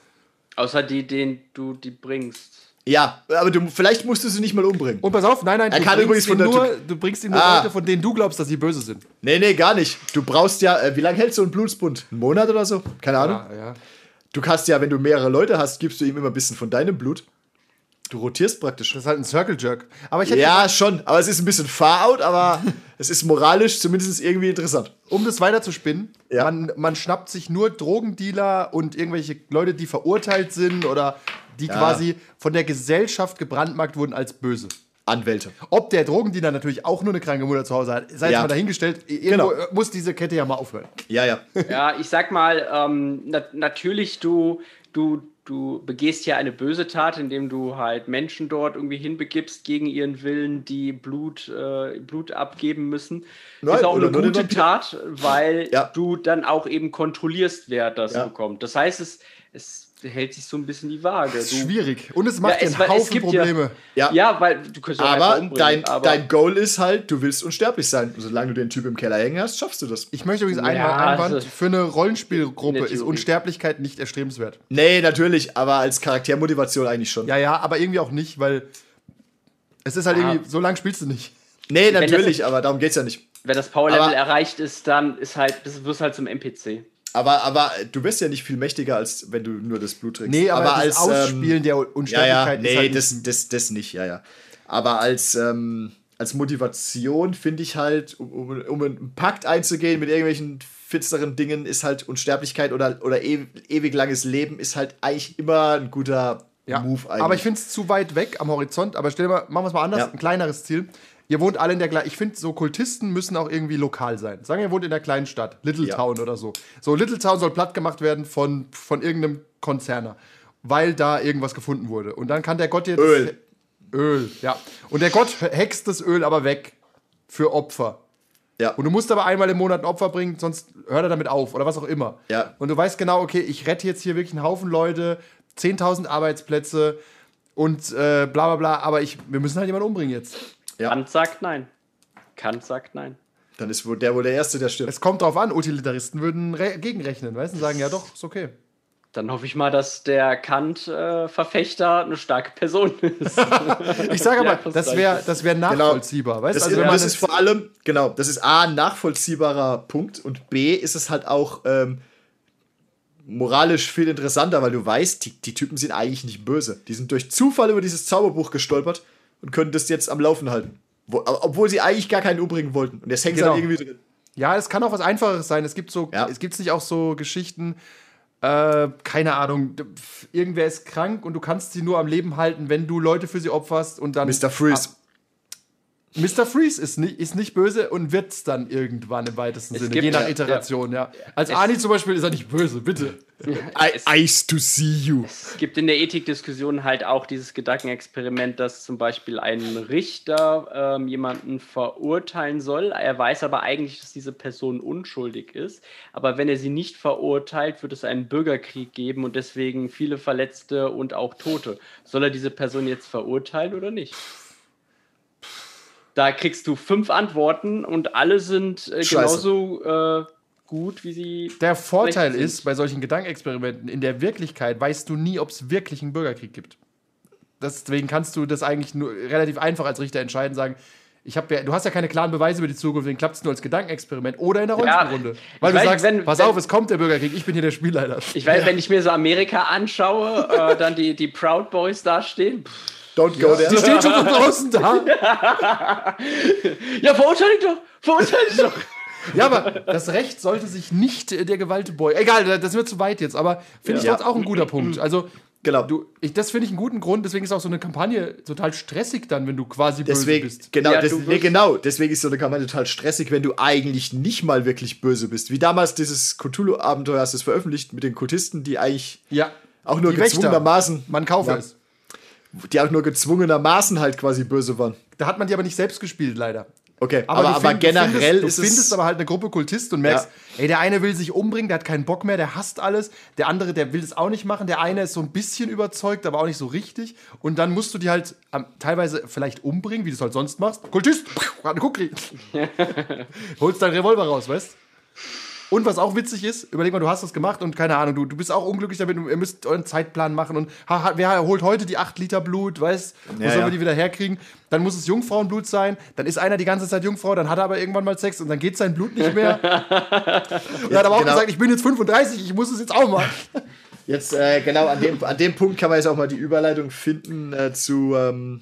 Außer die, den du die bringst. Ja, aber du, vielleicht musst du sie nicht mal umbringen. Und pass auf, nein, nein, Er du kann übrigens bringst, ihm von der nur, du bringst ihm nur Ah. Leute, von denen du glaubst, dass sie böse sind. Nee, nee, gar nicht. Du brauchst ja, äh, wie lange hältst du einen Blutsbund? Einen Monat oder so? Keine Ahnung. Ja, ja. Du kannst ja, wenn du mehrere Leute hast, gibst du ihm immer ein bisschen von deinem Blut. Du rotierst praktisch. Das ist halt ein Circle Jerk. Aber ich hätte Ja, schon. Aber es ist ein bisschen far out, aber es ist moralisch zumindest irgendwie interessant. um das weiter zu spinnen, Ja. man, man schnappt sich nur Drogendealer und irgendwelche Leute, die verurteilt sind oder die quasi von der Gesellschaft gebrandmarkt wurden als böse. Anwälte. Ob der Drogendealer natürlich auch nur eine kranke Mutter zu Hause hat, sei jetzt Ja. mal dahingestellt. Irgendwo Genau. muss diese Kette ja mal aufhören. Ja, ja. Ja, ich sag mal, ähm, na natürlich, du, du, du begehst ja eine böse Tat, indem du halt Menschen dort irgendwie hinbegibst gegen ihren Willen, die Blut, äh, Blut abgeben müssen. Nein, ist auch eine gute. Tat, weil Ja. du dann auch eben kontrollierst, wer das Ja. bekommt. Das heißt, es, es hält sich so ein bisschen die Waage. Das ist Du- schwierig. Und es macht Ja, es- einen Haufen gibt ja- Probleme. Ja. Ja, weil du ja einfach Aber umbringen, dein, aber dein Goal ist halt, du willst unsterblich sein. Solange du den Typ im Keller hängen hast, schaffst du das. Ich möchte übrigens Ja, einmal Einwand, also- für eine Rollenspielgruppe ist. Unsterblichkeit nicht erstrebenswert. Nee, natürlich, aber als Charaktermotivation eigentlich schon. Ja, ja, aber irgendwie auch nicht, weil es ist halt Ah. irgendwie, so lange spielst du nicht. Nee, das- natürlich, aber darum geht's ja nicht. wenn das Power-Level erreicht ist, dann ist halt, das wirst halt zum NPC. Aber, aber du wirst ja nicht viel mächtiger, als wenn du nur das Blut trinkst. Nee, aber, als das Ausspielen der ähm, ja, Unsterblichkeit ja, nee, ist halt das, nicht, das, das nicht, ja, ja. Aber als, ähm, als Motivation finde ich halt, um, um, einen Pakt einzugehen mit irgendwelchen finsteren Dingen, ist halt Unsterblichkeit oder, oder e ewig langes Leben ist halt eigentlich immer ein guter ja. Move eigentlich. Aber ich finde es zu weit weg am Horizont. Aber stell dir mal, machen wir es mal anders, Ja. ein kleineres Ziel. Ihr wohnt alle in der gleichen. Ich finde, so Kultisten müssen auch irgendwie lokal sein. Sagen wir, ihr wohnt in der kleinen Stadt, Little Ja. Town oder so. So, Little Town soll platt gemacht werden von, von irgendeinem Konzerner, weil da irgendwas gefunden wurde. Und dann kann der Gott jetzt. Öl. Öl, ja. Und der Gott hext das Öl aber weg für Opfer. ja. Und du musst aber einmal im Monat ein Opfer bringen, sonst hört er damit auf oder was auch immer. Ja. Und du weißt genau, okay, ich rette jetzt hier wirklich einen Haufen Leute, 10.000 Arbeitsplätze und äh, bla bla bla, aber ich, wir müssen halt jemanden umbringen jetzt. Ja. Kant sagt nein. Kant sagt nein. Dann ist wohl der wohl der Erste, der stirbt. Es kommt drauf an, Utilitaristen würden re- gegenrechnen, weißt du, und sagen, ja doch, ist okay. Dann hoffe ich mal, dass der Kant-Verfechter eine starke Person ist. Ich sage aber, Ja, das wäre das wär nachvollziehbar, weißt Das, Also, wenn man das ist vor allem, genau, das ist A, ein nachvollziehbarer Punkt und B, ist es halt auch ähm, moralisch viel interessanter, weil du weißt, die, die Typen sind eigentlich nicht böse. Die sind durch Zufall über dieses Zauberbuch gestolpert und können das jetzt am Laufen halten. Wo, obwohl sie eigentlich gar keinen umbringen wollten. Und jetzt hängen sie Genau. halt irgendwie drin. Ja, es kann auch was Einfacheres sein. Es gibt so, Ja. es gibt nicht auch so Geschichten, äh, keine Ahnung, irgendwer ist krank und du kannst sie nur am Leben halten, wenn du Leute für sie opferst und dann. Mr. Freeze. Mr. Freeze ist nicht, ist nicht böse und wird's dann irgendwann im weitesten Es Sinne, gibt- je nach ja, Iteration, ja. Als Es- Arnie zum Beispiel ist er nicht böse, bitte. I, Ice to see you. Es gibt in der Ethikdiskussion halt auch dieses Gedankenexperiment, dass zum Beispiel ein Richter ähm, jemanden verurteilen soll. Er weiß aber eigentlich, dass diese Person unschuldig ist. Aber wenn er sie nicht verurteilt, wird es einen Bürgerkrieg geben und deswegen viele Verletzte und auch Tote. Soll er diese Person jetzt verurteilen oder nicht? Da kriegst du fünf Antworten und alle sind äh, genauso äh, gut, wie sie. Der Vorteil ist, bei solchen Gedankenexperimenten, in der Wirklichkeit weißt du nie, ob es wirklich einen Bürgerkrieg gibt. Deswegen kannst du das eigentlich nur relativ einfach als Richter entscheiden, sagen, ich habe ja, du hast ja keine klaren Beweise über die Zukunft, deswegen klappt es nur als Gedankenexperiment oder in der Ja, Rollenspielrunde. Weil ich du weiß, sagst, wenn- pass wenn- auf, es kommt der Bürgerkrieg, ich bin hier der Spielleiter. Ich weiß, wenn ich mir so Amerika anschaue, äh, dann die, die Proud Boys dastehen. Pff, Don't go Die there. stehen schon von draußen da. Ja, verurteile ich doch! Verurteile ich doch! Ja, aber das Recht sollte sich nicht der Gewalt beugen. Egal, das wird zu weit jetzt, aber finde ich Ja. trotzdem auch ein guter Punkt. Also, Genau. Du, ich, das finde ich einen guten Grund, deswegen ist auch so eine Kampagne total stressig dann, wenn du quasi Deswegen, böse bist. genau, Ja, des, du nee, genau, deswegen ist so eine Kampagne total stressig, wenn du eigentlich nicht mal wirklich böse bist. Wie damals dieses Cthulhu-Abenteuer hast du es veröffentlicht mit den Kultisten, die eigentlich Ja. auch nur Die Wächter. gezwungenermaßen, Man kaufe Ja. es. die auch nur gezwungenermaßen halt quasi böse waren. Da hat man die aber nicht selbst gespielt, leider. Okay, aber, du aber, find- generell du ist findest, du findest es. aber halt eine Gruppe Kultisten und merkst, ey, der eine will sich umbringen, der hat keinen Bock mehr, der hasst alles. Der andere, der will das auch nicht machen. Der eine ist so ein bisschen überzeugt, aber auch nicht so richtig. Und dann musst du die halt ähm, teilweise vielleicht umbringen, wie du es halt sonst machst. Kultist, hat eine Kukri. Holst deinen Revolver raus, weißt und was auch witzig ist, überleg mal, du hast das gemacht und keine Ahnung, du, du bist auch unglücklich damit, ihr müsst euren Zeitplan machen und ha, wer holt heute die 8 Liter Blut, weißt wo Ja, sollen ja. wir die wieder herkriegen? Dann muss es Jungfrauenblut sein, dann ist einer die ganze Zeit Jungfrau, dann hat er aber irgendwann mal Sex und dann geht sein Blut nicht mehr. und er hat aber auch genau. gesagt, ich bin jetzt 35, ich muss es jetzt auch machen. Jetzt, äh, genau, an dem, an dem Punkt kann man jetzt auch mal die Überleitung finden äh, zu ähm,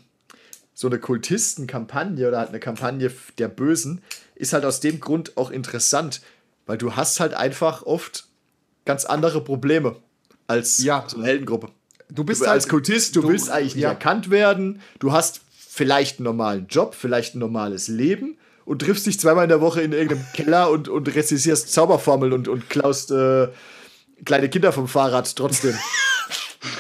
so eine Kultistenkampagne oder halt eine Kampagne der Bösen. Ist halt aus dem Grund auch interessant, weil du hast halt einfach oft ganz andere Probleme als Ja. so eine Heldengruppe. Du bist Du, halt als Kultist, du, du- willst eigentlich nicht ja. erkannt werden, du hast vielleicht einen normalen Job, vielleicht ein normales Leben und triffst dich zweimal in der Woche in irgendeinem Keller und, und rezitierst Zauberformeln und, und klaust äh, kleine Kinder vom Fahrrad trotzdem.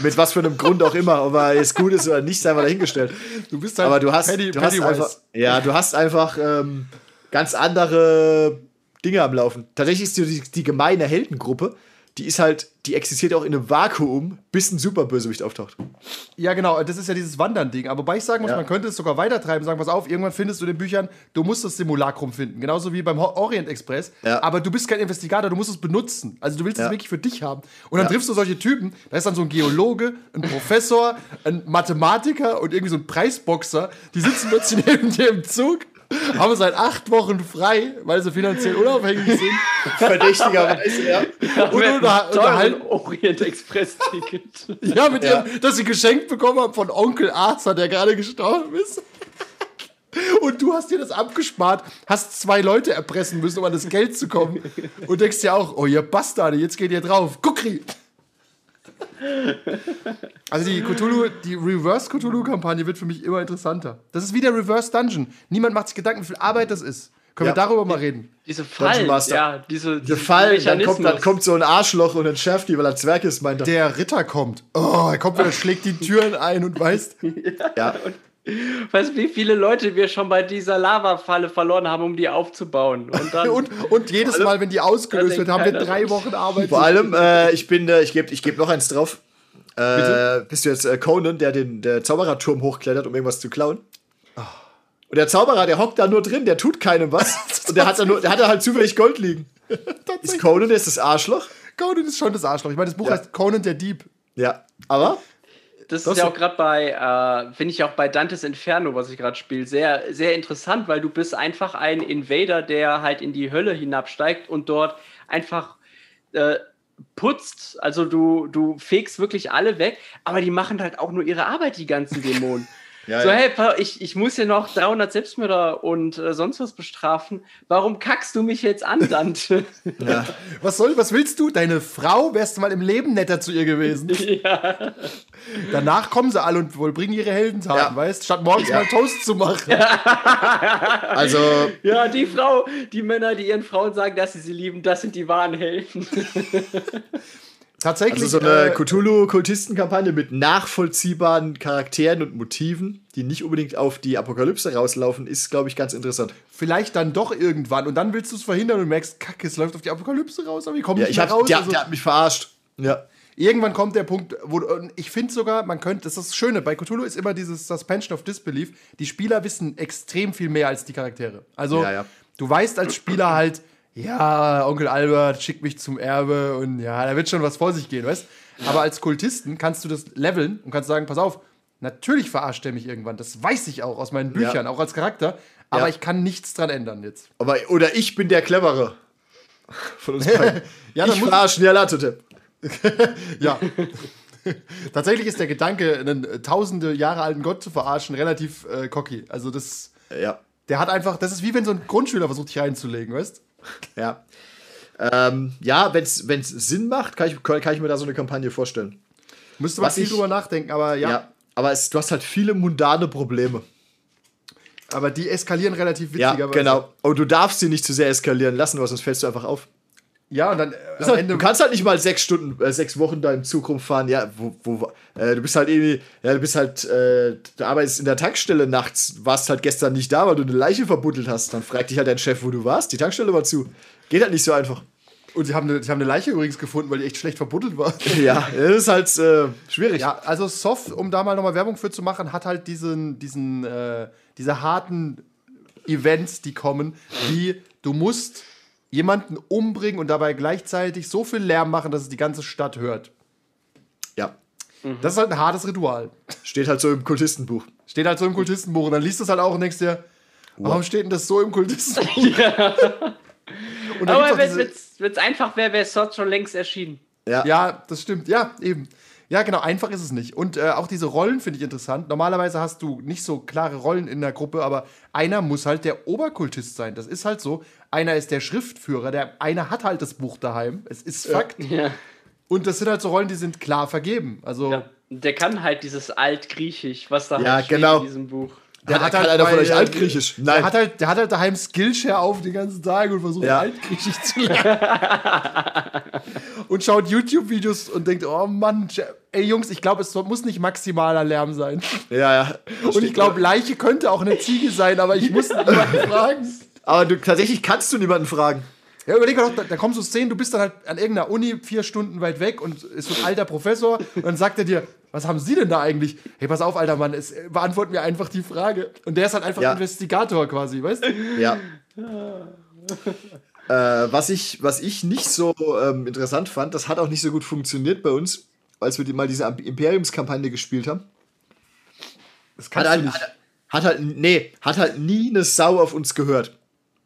Mit was für einem Grund auch immer, ob er jetzt gut ist oder nicht, sei mal dahingestellt. Du bist halt Aber du hast, Penny- du hast einfach, ja, du hast einfach ähm, ganz andere Dinge am Laufen. Tatsächlich ist die, die gemeine Heldengruppe, die ist halt, die existiert auch in einem Vakuum, bis ein Superbösewicht auftaucht. Ja, genau, das ist ja dieses Wandern-Ding. Aber wobei ich sagen muss, Ja. man könnte es sogar weitertreiben, sagen, pass auf, irgendwann findest du in den Büchern, du musst das Simulacrum finden. Genauso wie beim Orient Express. Ja. Aber du bist kein Investigator, du musst es benutzen. Also du willst es Ja. wirklich für dich haben. Und dann triffst du solche Typen, da ist dann so ein Geologe, ein Professor, ein Mathematiker und irgendwie so ein Preisboxer, die sitzen plötzlich neben dir im Zug. Haben seit acht Wochen frei, weil sie finanziell unabhängig sind. Verdächtigerweise, ja. Und einem unter, unterhalten, Orient Express Ticket. Ja, mit Ja. ihrem, das sie geschenkt bekommen haben von Onkel Arthur, der gerade gestorben ist. Und du hast dir das abgespart, hast zwei Leute erpressen müssen, um an das Geld zu kommen. Und denkst dir auch, oh, ihr Bastarde, jetzt geht ihr drauf. Guckri! Also die Cthulhu, die Reverse Cthulhu-Kampagne wird für mich immer interessanter. Das ist wie der Reverse Dungeon. Niemand macht sich Gedanken, wie viel Arbeit das ist. Können Ja. wir darüber mal reden? Diese Fallen, ja, diese, Der diese Fall, dann kommt, dann kommt so ein Arschloch und entschärft die, weil er Zwerg ist, meint er. Der Ritter kommt. Oh, er kommt wieder, schlägt die Türen ein und weißt, Ja. Weißt du, wie viele Leute wir schon bei dieser Lavafalle verloren haben, um die aufzubauen? Und dann. Und, und jedes Mal, wenn die ausgelöst wird, haben wir drei. Wochen Arbeit. Vor allem, äh, ich bin, äh, ich gebe ich geb noch eins drauf. Äh, Bitte? bist du jetzt äh, Conan, der den der Zaubererturm hochklettert, um irgendwas zu klauen? Und der Zauberer, der hockt da nur drin, der tut keinem was. und der hat da, nur, der hat da halt zufällig Gold liegen. Ist Conan jetzt das Arschloch? Conan ist schon das Arschloch. Ich meine, das Buch Ja. heißt Conan der Dieb. Ja. Aber Das Das ist ja auch gerade bei, äh, finde ich auch bei Dantes Inferno, was ich gerade spiele, sehr, sehr interessant, weil du bist einfach ein Invader, der halt in die Hölle hinabsteigt und dort einfach äh, putzt. Also du, du fegst wirklich alle weg, aber die machen halt auch nur ihre Arbeit, die ganzen Dämonen. Ja, so, ja. hey, ich, ich muss hier noch 300 Selbstmörder und äh, sonst was bestrafen. Warum kackst du mich jetzt an, Dante? ja. Was soll, was willst du? Deine Frau wärst du mal im Leben netter zu ihr gewesen. ja. Danach kommen sie alle und vollbringen ihre Heldentaten, Ja. weißt Statt morgens mal Toast zu machen. Also, ja, die Frau, die Männer, die ihren Frauen sagen, dass sie sie lieben, das sind die wahren Helden. Tatsächlich. also so eine äh, Cthulhu-Kultistenkampagne mit nachvollziehbaren Charakteren und Motiven, die nicht unbedingt auf die Apokalypse rauslaufen, ist, glaube ich, ganz interessant. vielleicht dann doch irgendwann. Und dann willst du es verhindern und merkst, kacke, es läuft auf die Apokalypse raus, aber ich komme Ja, nicht ich hab, raus. der, also, der hat mich verarscht. Ja. Irgendwann kommt der Punkt, wo ich finde sogar, man könnte, das ist das Schöne, bei Cthulhu ist immer dieses Suspension of Disbelief. Die Spieler wissen extrem viel mehr als die Charaktere. Also, Ja, ja. du weißt als Spieler halt, ja, Onkel Albert schickt mich zum Erbe und ja, da wird schon was vor sich gehen, weißt Aber als Kultisten kannst du das leveln und kannst sagen, pass auf, natürlich verarscht er mich irgendwann. Das weiß ich auch aus meinen Büchern, auch als Charakter. Aber Ja. ich kann nichts dran ändern jetzt. Aber, oder ich bin der Clevere. Von uns beiden. Ja, ich verarschen, ja, Latete. Ja. Tatsächlich ist der Gedanke, einen äh, tausende Jahre alten Gott zu verarschen, relativ äh, cocky. Also das, Ja. der hat einfach, das ist wie wenn so ein Grundschüler versucht, dich reinzulegen, weißt? Ja. Ähm, ja, wenn es Sinn macht, kann ich, kann ich mir da so eine Kampagne vorstellen. Müsste man viel drüber nachdenken, aber ja. Ja. Aber es, du hast halt viele mundane Probleme. Aber die eskalieren relativ Ja, witzigerweise. genau. Und du darfst sie nicht zu sehr eskalieren lassen, weil sonst fällst du einfach auf. Ja, und dann äh, halt, du kannst halt nicht mal sechs Stunden, äh, sechs Wochen da im Zug rumfahren. Ja, wo, wo, äh, du bist halt irgendwie, ja, du bist halt, äh, du arbeitest in der Tankstelle nachts, warst halt gestern nicht da, weil du eine Leiche verbuddelt hast. Dann fragt dich halt dein Chef, wo du warst. Die Tankstelle war zu. Geht halt nicht so einfach. und sie haben, eine, sie haben eine Leiche übrigens gefunden, weil die echt schlecht verbuddelt war. Ja, das ist halt äh, schwierig. Ja, also Soft, um da mal nochmal Werbung für zu machen, hat halt diesen, diesen, äh, diese harten Events, die kommen, wie du musst jemanden umbringen und dabei gleichzeitig so viel Lärm machen, dass es die ganze Stadt hört. ja. Das ist halt ein hartes Ritual. Steht halt so im Kultistenbuch. Steht halt so im Kultistenbuch und dann liest du es halt auch und denkst dir, warum steht denn das so im Kultistenbuch? Und dann Aber wenn diese- es einfach wäre, wäre Sod schon längst erschienen. Ja. Ja, das stimmt. Ja, eben. Ja, genau, einfach ist es nicht. Und äh, auch diese Rollen finde ich interessant. Normalerweise hast du nicht so klare Rollen in der Gruppe, aber einer muss halt der Oberkultist sein. Das ist halt so. Einer ist der Schriftführer, der einer hat halt das Buch daheim. Es ist Fakt. Ja. Und das sind halt so Rollen, die sind klar vergeben. Also ja. Der kann halt dieses Altgriechisch, was da Ja, halt steht genau. in diesem Buch. der Hat- kann einer von euch äh, Altgriechisch? Der Nein. hat halt, der hat halt daheim Skillshare auf den ganzen Tag und versucht Ja. Altgriechisch zu lernen. und schaut YouTube-Videos und denkt, oh Mann, ey Jungs, ich glaube, es muss nicht maximaler Lärm sein. Ja, ja. Und ich glaube, Leiche könnte auch eine Ziege sein, aber ich muss niemanden fragen. Aber du, tatsächlich kannst du niemanden fragen. Ja, überleg mal doch, da, da kommen so Szenen, du bist dann halt an irgendeiner Uni vier Stunden weit weg und ist so ein alter Professor und dann sagt er dir, was haben Sie denn da eigentlich? Hey, pass auf, alter Mann, es, beantworten mir einfach die Frage. Und der ist halt einfach Ja. Investigator quasi, weißt du? Ja. äh, was, ich, was ich nicht so ähm, interessant fand, das hat auch nicht so gut funktioniert bei uns, als wir die, mal diese Imperiumskampagne gespielt haben. Das Hat kannst halt, du nicht. hat, hat halt, nee, hat halt nie eine Sau auf uns gehört.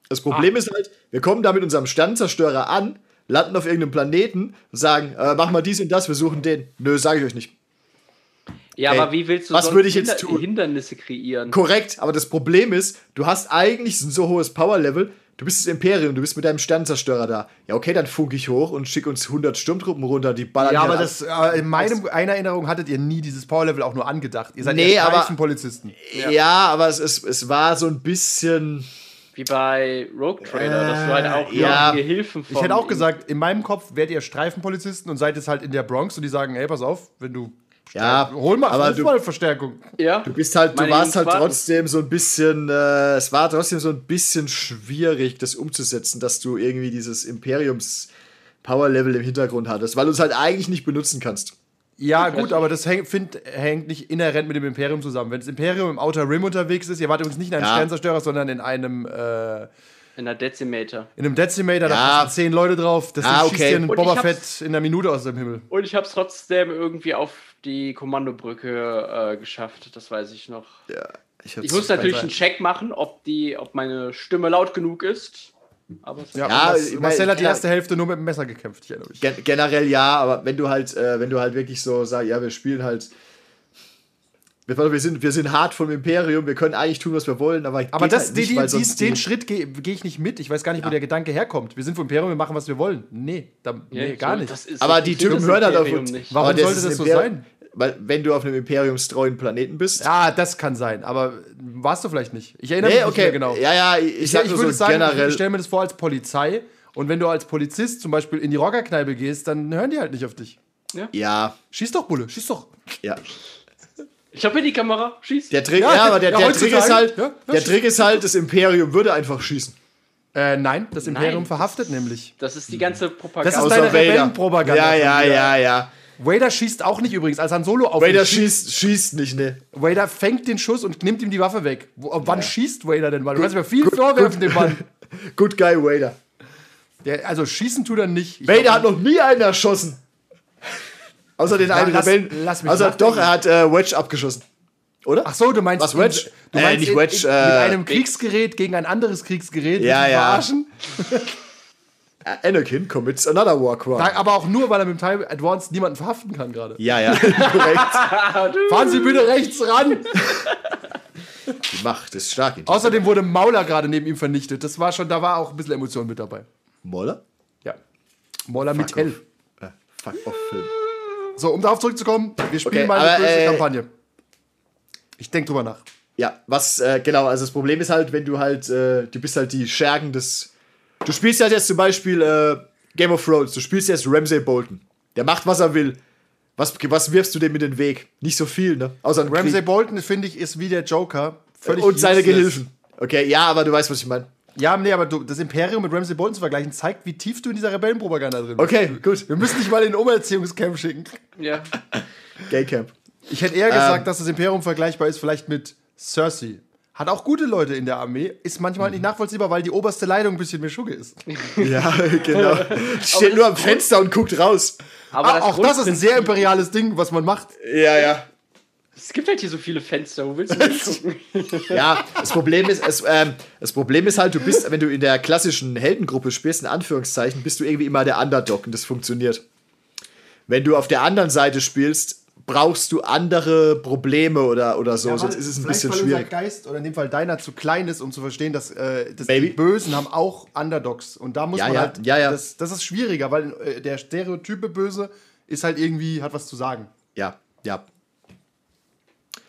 Das Problem Ah. ist halt, wir kommen da mit unserem Sternzerstörer an, landen auf irgendeinem Planeten und sagen, äh, mach mal dies und das, wir suchen den. Nö, sage ich euch nicht. Ja, Ey, aber wie willst du was sonst würde ich jetzt tun? Hindernisse kreieren? Korrekt, aber das Problem ist, du hast eigentlich ein so hohes Power-Level, du bist das Imperium, du bist mit deinem Sternzerstörer da. Ja, okay, dann funk ich hoch und schick uns 100 Sturmtruppen runter, die ballern Ja, aber das, äh, in meinem, einer Erinnerung hattet ihr nie dieses Powerlevel auch nur angedacht. Ihr seid Nee, aber- Polizisten. Ja, aber es, es, es war so ein bisschen. Wie bei Rogue Trader, dass du halt auch Äh, ja. ja. Gehilfen von Ich hätte auch gesagt, in meinem Kopf werdet ihr Streifenpolizisten und seid jetzt halt in der Bronx und die sagen, hey, pass auf, wenn du Ja, hol mal, aber du- mal Verstärkung. Ja. Du bist halt, du Meine warst halt trotzdem so ein bisschen, äh, es war trotzdem so ein bisschen schwierig, das umzusetzen, dass du irgendwie dieses Imperiums Power-Level im Hintergrund hattest, weil du es halt eigentlich nicht benutzen kannst. Ja, gut, aber das häng, find, hängt nicht inhärent mit dem Imperium zusammen. Wenn das Imperium im Outer Rim unterwegs ist, ihr wart übrigens nicht in einem Ja. Sternzerstörer, sondern in einem, äh, In der Decimator. in einem Decimator, da Ja. passen zehn Leute drauf. Das Ah, schießt okay. dir einen Und ich Boba Fett in einer Minute aus dem Himmel. Und ich habe es trotzdem irgendwie auf die Kommandobrücke äh, geschafft, das weiß ich noch. Ja, ich, Ich muss natürlich einen Check machen, ob, die, ob meine Stimme laut genug ist. Aber es Ja, Ja, Marcel hat die erste Hälfte nur mit dem Messer gekämpft, ich erinnere mich. Gen generell ja, aber wenn du halt, äh, wenn du halt wirklich so sagst, ja, wir spielen halt. Wir, wir, sind, wir sind hart vom Imperium, wir können eigentlich tun, was wir wollen, aber. Aber das, halt nicht, die, weil die, sonst den die- Schritt gehe geh ich nicht mit. Ich weiß gar nicht, wo der Gedanke herkommt. Wir sind vom Imperium, wir machen, was wir wollen. Nee, da, nee gar so, nicht. das ist- Aber die Typen hören halt auf uns. nicht. Warum sollte das so sein? Weil, wenn du auf einem imperiumstreuen Planeten bist. Ja, das kann sein, aber warst du vielleicht nicht. Ich erinnere nee, mich okay. nicht mehr genau. Ja, ja, ich, ich, Ich, sag ich nur würde so sagen, generell. ich stelle mir das vor als Polizei. Und wenn du als Polizist zum Beispiel in die Rockerkneipe gehst, dann hören die halt nicht auf dich. ja, Schieß doch, Bulle, schieß doch. ja. Ich habe hier die Kamera, schieß. Der Trick, Ja, ja, aber der, ja, der Trick ist halt, ja, ja, der. Trick ist halt, das Imperium würde einfach schießen. Äh, nein, das Imperium Nein. verhaftet nämlich. Das ist die ganze Propaganda. Das ist deine. Rebellenpropaganda Ja, ja, ja, ja. Vader schießt auch nicht übrigens, als Han Solo auf ihn Vader schießt. schießt, schießt nicht, ne. Vader fängt den Schuss und nimmt ihm die Waffe weg. Wo, wann schießt Vader denn mal? Du kannst mir viel vorwerfen, dem Mann. Good guy Vader. Der, also schießen tut er nicht. Ich Vader glaub, hat noch nie einen erschossen. Außer den einen lass- Rebellen. lass mich also doch, er hat äh, Wedge abgeschossen. Oder? Ach so, du meinst Was, Wedge? Du Äh, meinst nicht in- Wedge, in, äh, mit einem Kriegsgerät gegen ein anderes Kriegsgerät. Ja, ja. Verarschen? Anakin commits another war crime. Aber auch nur, weil er mit dem Time Advanced niemanden verhaften kann gerade. Ja, ja. Fahren Sie bitte rechts ran. Die Macht ist stark. Außerdem wurde Mauler gerade neben ihm vernichtet. Das war schon, da war auch ein bisschen Emotion mit dabei. Moller? Ja. Mauler mit Fuck L. off. Äh, fuck off Film. So, um darauf zurückzukommen, wir spielen Okay, mal eine aber, böse äh, Kampagne. Ich denke drüber nach. Ja, was, äh, genau, also das Problem ist halt, wenn du halt, äh, du bist halt die Schergen des. Du spielst halt jetzt zum Beispiel äh, Game of Thrones, du spielst jetzt Ramsay Bolton. Der macht, was er will. Was, was wirfst du dem in den Weg? Nicht so viel, ne? Außer ein Ramsay Krieg. Bolton, finde ich, ist wie der Joker. Völlig und seine useless. Gehilfen. Okay, ja, aber du weißt, was ich meine. Ja, nee, aber du, das Imperium mit Ramsay Bolton zu vergleichen, zeigt, wie tief du in dieser Rebellenpropaganda drin bist. Okay, gut. Wir müssen dich mal in den Umerziehungscamp schicken. Ja. Gaycamp. Ich hätte eher gesagt, dass das Imperium vergleichbar ist, vielleicht mit Cersei. Hat auch gute Leute in der Armee, ist manchmal nicht nachvollziehbar, weil die oberste Leitung ein bisschen mehr Schugge ist. Ja, genau. Steht nur am Fenster und guckt raus. Aber Ah, auch das ist ein sehr imperiales Ding, was man macht. Ja, ja. Es gibt halt hier so viele Fenster. Wo willst du hingucken? Ja, das Problem ist, es, ähm, das Problem ist halt, du bist, wenn du in der klassischen Heldengruppe spielst, in Anführungszeichen, bist du irgendwie immer der Underdog und das funktioniert. Wenn du auf der anderen Seite spielst, brauchst du andere Probleme oder, oder so, sonst ist es ein bisschen schwierig. Geist oder in dem Fall deiner zu klein ist, um zu verstehen, dass, äh, dass die Bösen haben auch Underdogs. Und da muss Ja, man ja, halt. ja, ja. Das, das ist schwieriger, weil äh, der stereotype Böse ist halt irgendwie, hat was zu sagen. Ja, ja.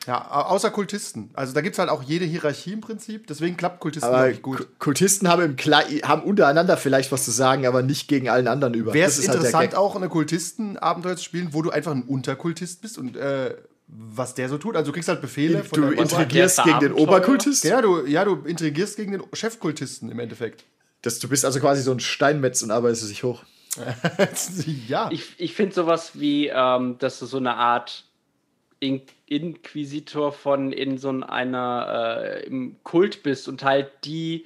Ja, au- außer Kultisten. Also da gibt es halt auch jede Hierarchie im Prinzip. Deswegen klappt Kultisten, Aber gut. Ku- Kultisten haben, im Kle haben untereinander vielleicht was zu sagen, aber nicht gegen allen anderen über. Wäre es halt interessant, Gag. auch eine Kultisten-Abenteuer zu spielen, wo du einfach ein Unterkultist bist und äh, was der so tut. Also du kriegst halt Befehle von Du intrigierst gegen den? Oberkultist. ja, du, ja, du intrigierst gegen den Chefkultisten im Endeffekt. Das, du bist also quasi so ein Steinmetz und arbeitest dich hoch. ja. Ich, ich finde sowas wie, ähm, dass du so eine Art In Inquisitor von in so einer äh, im Kult bist und halt die,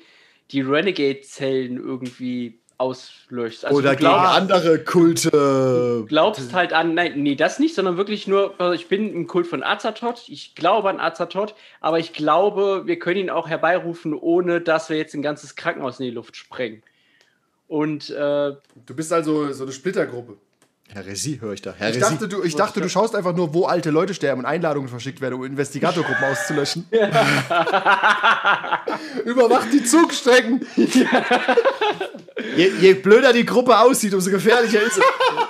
die Renegade-Zellen irgendwie auslöscht. Also Oder du gegen glaubst, andere Kulte. glaubst halt an, nein, nee, das nicht, sondern wirklich nur, also ich bin im Kult von Azathoth, ich glaube an Azathoth, aber ich glaube, wir können ihn auch herbeirufen, ohne dass wir jetzt ein ganzes Krankenhaus in die Luft sprengen. Und äh, Du bist also so eine Splittergruppe. Heresie höre ich da. Ich Heresie. dachte, du, ich dachte, du schaust einfach nur, wo alte Leute sterben und Einladungen verschickt werden, um Investigatorgruppen auszulöschen. Überwacht die Zugstrecken. je, je blöder die Gruppe aussieht, umso gefährlicher ist es.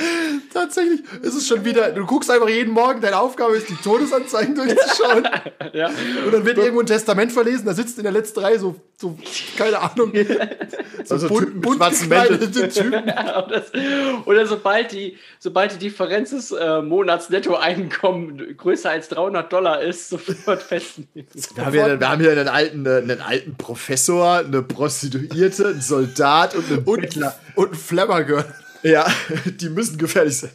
Tatsächlich ist es schon wieder. Du guckst einfach jeden Morgen, deine Aufgabe ist, die Todesanzeigen durchzuschauen. ja. Und dann wird irgendwo ein Testament verlesen, da sitzt in der letzten Reihe so, so keine Ahnung, so Also bunt- bunt gekleidete Typen. oder, sobald die, sobald die Differenz des äh, Monatsnettoeinkommen größer als 300 Dollar ist, sofort festnehmen. Wir haben, hier, wir haben hier einen alten, äh, einen alten Professor, eine Prostituierte, einen Soldat und einen Und, Bettler. und ein Flammergirl. Ja, die müssen gefährlich sein.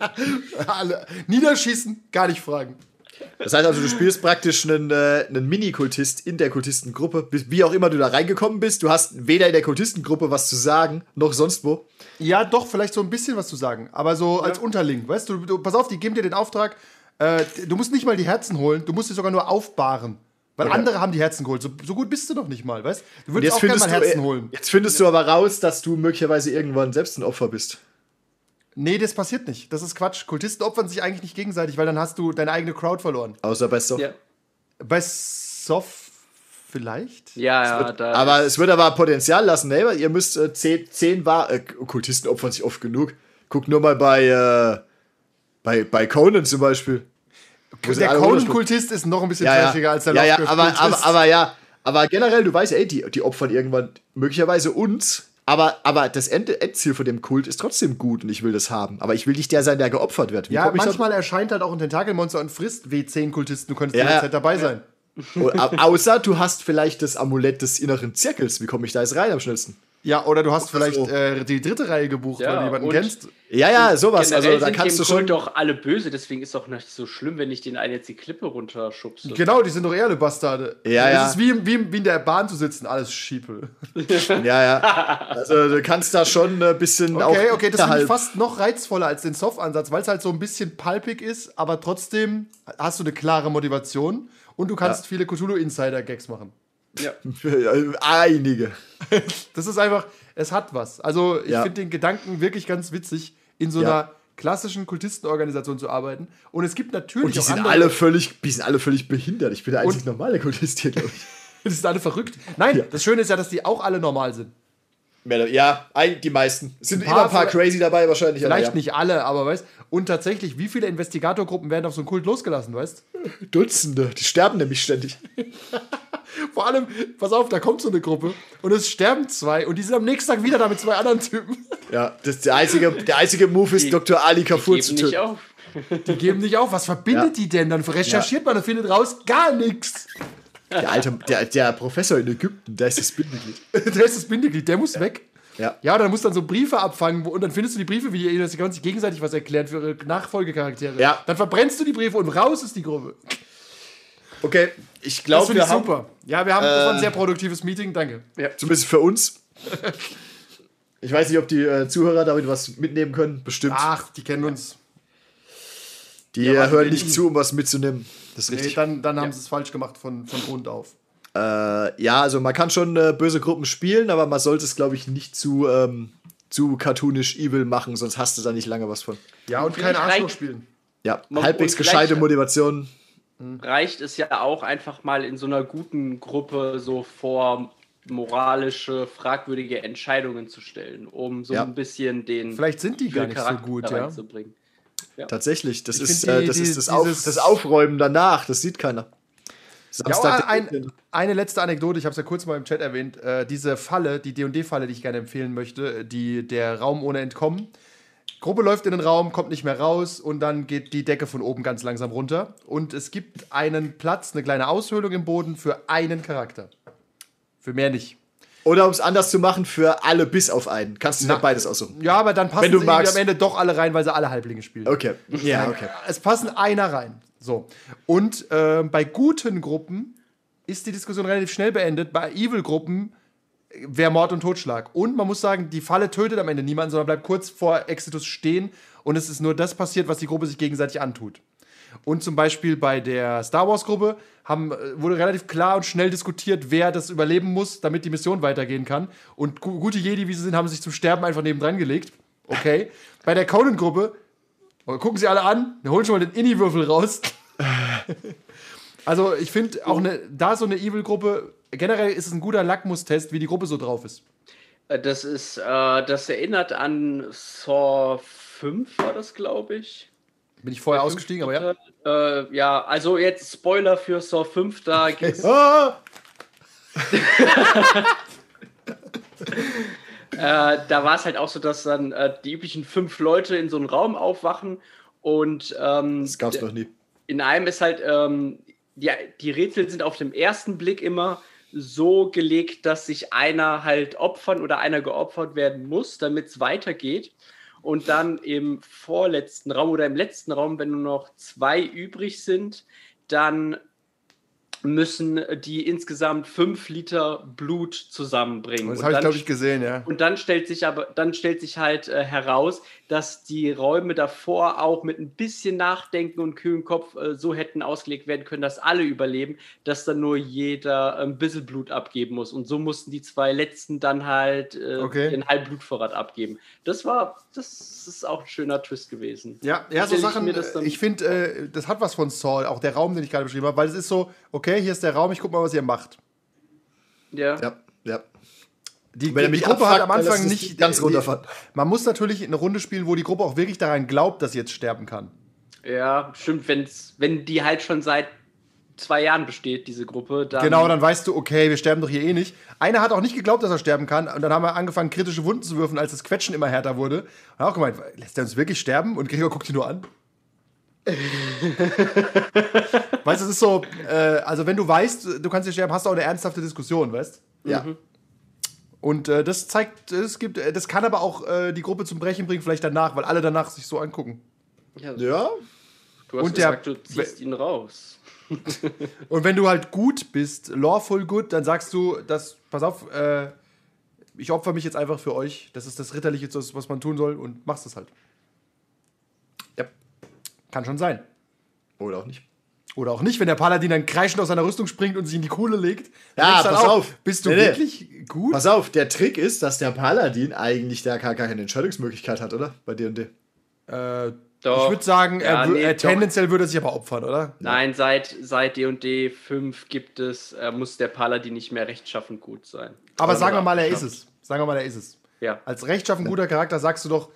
Alle niederschießen, gar nicht fragen. Das heißt also, du spielst praktisch einen, äh, einen Mini-Kultist in der Kultistengruppe. Wie auch immer du da reingekommen bist, du hast weder in der Kultistengruppe was zu sagen, noch sonst wo. Ja, doch, vielleicht so ein bisschen was zu sagen, aber so als Unterling. Weißt du, du, pass auf, die geben dir den Auftrag, äh, du musst nicht mal die Herzen holen, du musst sie sogar nur aufbahren. Weil Okay. andere haben die Herzen geholt. So, so gut bist du noch nicht mal, weißt du? Würdest jetzt auch gerne findest, mal du, Herzen äh, holen. jetzt findest du aber raus, dass du möglicherweise irgendwann selbst ein Opfer bist. Nee, das passiert nicht. Das ist Quatsch. Kultisten opfern sich eigentlich nicht gegenseitig, weil dann hast du deine eigene Crowd verloren. Außer bei Soft. Ja, Bei Soft vielleicht? ja, ja da Aber es wird aber Potenzial lassen. Nee, ihr müsst äh, zehn, zehn war äh, Kultisten opfern sich oft genug. Guck nur mal bei, äh, bei, bei Conan zum Beispiel. Der Conan-Kultist ist noch ein bisschen ja, ja. trashiger als der ja, ja, aber, aber, aber ja, aber generell, du weißt, ey, die, die opfern irgendwann möglicherweise uns. Aber, aber das Ende, Endziel von dem Kult ist trotzdem gut und ich will das haben. Aber ich will nicht der sein, der geopfert wird. Wie Ja, manchmal erscheint halt auch ein Tentakelmonster und frisst W10-Kultisten. Du könntest Ja, jederzeit ja. dabei sein. Au- Außer du hast vielleicht das Amulett des inneren Zirkels. Wie komme ich da jetzt rein am schnellsten? Ja, oder du hast vielleicht so. äh, die dritte Reihe gebucht, Ja, weil du jemanden kennst. Ja, ja, sowas. Also da sind kannst du im Kult schon. doch alle böse, deswegen ist doch nicht so schlimm, wenn ich den einen jetzt die Klippe runterschubse. Genau, die sind doch eher alle Bastarde. Ja, Es ja. ist wie, wie, wie in der Bahn zu sitzen, alles Schiepel. Ja, ja. Also du kannst da schon ein bisschen auch. Okay, okay, das finde ich fast noch reizvoller als den Soft-Ansatz, weil es halt so ein bisschen palpig ist, aber trotzdem hast du eine klare Motivation und du kannst Ja. viele Cthulhu-Insider-Gags machen. Ja. Einige. Das ist einfach, es hat was. Also ich Ja. finde den Gedanken wirklich ganz witzig, in so Ja. einer klassischen Kultistenorganisation zu arbeiten. Und es gibt natürlich Und die auch sind alle völlig, die sind alle völlig behindert. Ich bin der einzig normale Kultist hier, glaube ich. die sind alle verrückt. Nein, das Schöne ist ja, dass die auch alle normal sind. Ja, die meisten. Es sind Ein immer ein paar crazy dabei wahrscheinlich. aber Vielleicht ja. nicht alle, aber weißt Und tatsächlich, wie viele Investigatorgruppen werden auf so einen Kult losgelassen, weißt Dutzende. Die sterben nämlich ständig. Vor allem, pass auf, da kommt so eine Gruppe und es sterben zwei und die sind am nächsten Tag wieder da mit zwei anderen Typen. Ja, das der einzige, der einzige Move ist, Die- Dr. Ali Kafur zu Geben nicht töten. auf. Die geben nicht auf. Was verbindet Ja. die denn? Dann recherchiert man und findet raus gar nichts. Der alte, der, der Professor in Ägypten, der ist das Bindeglied. Der ist das Bindeglied, der muss weg. Ja. Ja, dann musst du dann so Briefe abfangen wo- und dann findest du die Briefe, wie die sich gegenseitig was erklären für ihre Nachfolgecharaktere. Ja. Dann verbrennst du die Briefe und raus ist die Gruppe. Okay, ich Das glaube, finde wir ich haben, super. Ja, wir haben war ein Äh, sehr produktives Meeting, danke. zumindest für uns. Ich weiß nicht, ob die äh, Zuhörer damit was mitnehmen können. Bestimmt. Ach, die kennen uns. die ja, äh, hören nicht zu, um was mitzunehmen. Das ist Nee, richtig. dann dann haben sie es falsch gemacht von, von Grund auf. Äh, ja, also man kann schon äh, böse Gruppen spielen, aber man sollte es, glaube ich, nicht zu, ähm, zu cartoonisch evil machen, sonst hast du da nicht lange was von. Ja, und Vielleicht keine Arschloch spielen. Ja, Man- halbwegs und gescheite Motivation. Reicht es ja auch einfach mal in so einer guten Gruppe so vor moralische, fragwürdige Entscheidungen zu stellen, um so Ja. ein bisschen den Vielleicht sind die gar nicht so Charakter gut, ja. reinzubringen. Tatsächlich, das Ich ist, find die- äh, das, die- ist das, Auf, das Aufräumen danach, das sieht keiner. Ja, Samstag, oh, ein, eine letzte Anekdote, ich habe es ja kurz mal im Chat erwähnt. Äh, diese Falle, die D&D-Falle, die ich gerne empfehlen möchte, die der Raum ohne Entkommen. Gruppe läuft in den Raum, kommt nicht mehr raus und dann geht die Decke von oben ganz langsam runter. Und es gibt einen Platz, eine kleine Aushöhlung im Boden für einen Charakter. Für mehr nicht. Oder um es anders zu machen, für alle bis auf einen. Kannst du dir beides aussuchen. Ja, aber dann passen Wenn du sie magst. am Ende doch alle rein, weil sie alle Halblinge spielen. Okay. Ja, okay. Es passen einer rein. So. Und äh, bei guten Gruppen ist die Diskussion relativ schnell beendet. Bei Evil-Gruppen wäre Mord und Totschlag. Und man muss sagen, die Falle tötet am Ende niemanden, sondern bleibt kurz vor Exitus stehen und es ist nur das passiert, was die Gruppe sich gegenseitig antut. Und zum Beispiel bei der Star Wars-Gruppe haben, äh, wurde relativ klar und schnell diskutiert, wer das überleben muss, damit die Mission weitergehen kann. Und gu gute Jedi, wie sie sind, haben sich zum Sterben einfach nebendran gelegt. Okay. bei der Conan-Gruppe Oh, Gucken Sie alle an, wir holen schon mal den Inni-Würfel raus. also, ich finde auch eine, da so eine Evil-Gruppe, generell ist es ein guter Lackmustest, wie die Gruppe so drauf ist. Äh, Das ist, äh, das erinnert an Saw 5 war das, glaube ich. Bin ich vorher ausgestiegen, aber ja. Äh, ja, also jetzt Spoiler für Saw 5, da geht's Ah! Äh, da war es halt auch so, dass dann äh, die üblichen fünf Leute in so einem Raum aufwachen und ähm, Das gab's noch nie. in einem ist halt, ähm, die, die Rätsel sind auf dem ersten Blick immer so gelegt, dass sich einer halt opfern oder einer geopfert werden muss, damit es weitergeht. Und dann im vorletzten Raum oder im letzten Raum, wenn nur noch zwei übrig sind, dann müssen die insgesamt fünf Liter Blut zusammenbringen. Das habe ich, glaube ich, gesehen, ja. und dann stellt sich aber, dann stellt sich halt äh, heraus, dass die Räume davor auch mit ein bisschen Nachdenken und kühlen Kopf äh, so hätten ausgelegt werden können, dass alle überleben, dass dann nur jeder ein bisschen Blut abgeben muss. Und so mussten die zwei letzten dann halt äh, Okay. den Halbblutvorrat abgeben. Das war, das ist auch ein schöner Twist gewesen. Ja, ja so ich Sachen, äh, ich finde, äh, das hat was von Saul, auch der Raum, den ich gerade beschrieben habe, weil es ist so, okay, hier ist der Raum, ich guck mal, was ihr macht. Ja. Ja, ja. Die, die mich Gruppe hat abfuckt, am Anfang nicht ganz die- runterfahren. Man muss natürlich eine Runde spielen, wo die Gruppe auch wirklich daran glaubt, dass sie jetzt sterben kann. Ja, stimmt, wenn's, wenn die halt schon seit zwei Jahren besteht, diese Gruppe, dann. Genau, dann weißt du, okay, wir sterben doch hier eh nicht. Einer hat auch nicht geglaubt, dass er sterben kann. Und dann haben wir angefangen, kritische Wunden zu würfen, als das Quetschen immer härter wurde. Und hat auch gemeint, lässt er uns wirklich sterben? Und Gregor guckt ihn nur an. weißt du, es ist so, äh, also wenn du weißt, du kannst hier sterben, hast du auch eine ernsthafte Diskussion, weißt Ja. Und äh, das zeigt, es gibt, äh, das kann aber auch äh, die Gruppe zum Brechen bringen, vielleicht danach, weil alle danach sich so angucken. Ja, Ja. du hast und der- gesagt, du ziehst ihn raus. Und wenn du halt gut bist, lawful good, dann sagst du, das, pass auf, äh, ich opfer mich jetzt einfach für euch. Das ist das Ritterliche, das, was man tun soll und machst es halt. Ja. Kann schon sein. Oder auch nicht. Oder auch nicht, wenn der Paladin dann kreischend aus seiner Rüstung springt und sich in die Kohle legt. dann Ja, pass auch, auf. Bist du Nee, nee. wirklich gut? Pass auf, der Trick ist, dass der Paladin eigentlich da gar keine Entscheidungsmöglichkeit hat, oder? Bei D&D. Äh, Doch. ich würde sagen, Ja, er, nee, er doch. tendenziell würde er sich aber opfern, oder? Nein, seit, seit D&D 5 gibt es, äh, muss der Paladin nicht mehr rechtschaffend gut sein. Aber Oder sagen wir mal, er ist es. Sagen wir mal, der ist es. Ja. Als rechtschaffen guter Charakter sagst du doch,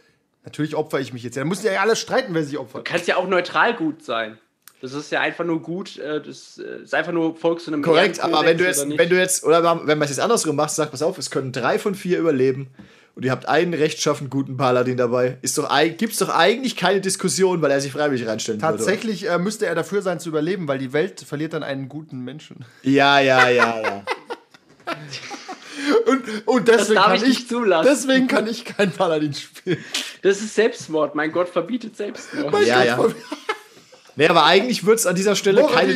natürlich opfer ich mich jetzt. Dann müssen ja alle streiten, wer sich opfert. Kannst ja auch neutral gut sein. Das ist ja einfach nur gut, äh, das äh, ist einfach nur folgst du einem Korrekt, aber wenn du jetzt, wenn du jetzt, oder wenn man es jetzt andersrum macht, sag pass auf, es können drei von vier überleben und ihr habt einen rechtschaffen guten Paladin dabei, ist doch, eig- gibt's doch eigentlich keine Diskussion, weil er sich freiwillig reinstellen würde. Tatsächlich müsste er dafür sein zu überleben, weil die Welt verliert dann einen guten Menschen. Ja, ja, ja, ja. Und, und deswegen, darf kann ich nicht zulassen. deswegen kann ich kein Paladin spielen. Das ist Selbstmord. Mein Gott verbietet Selbstmord. ja, ja. Nee, aber eigentlich wird es an dieser Stelle keine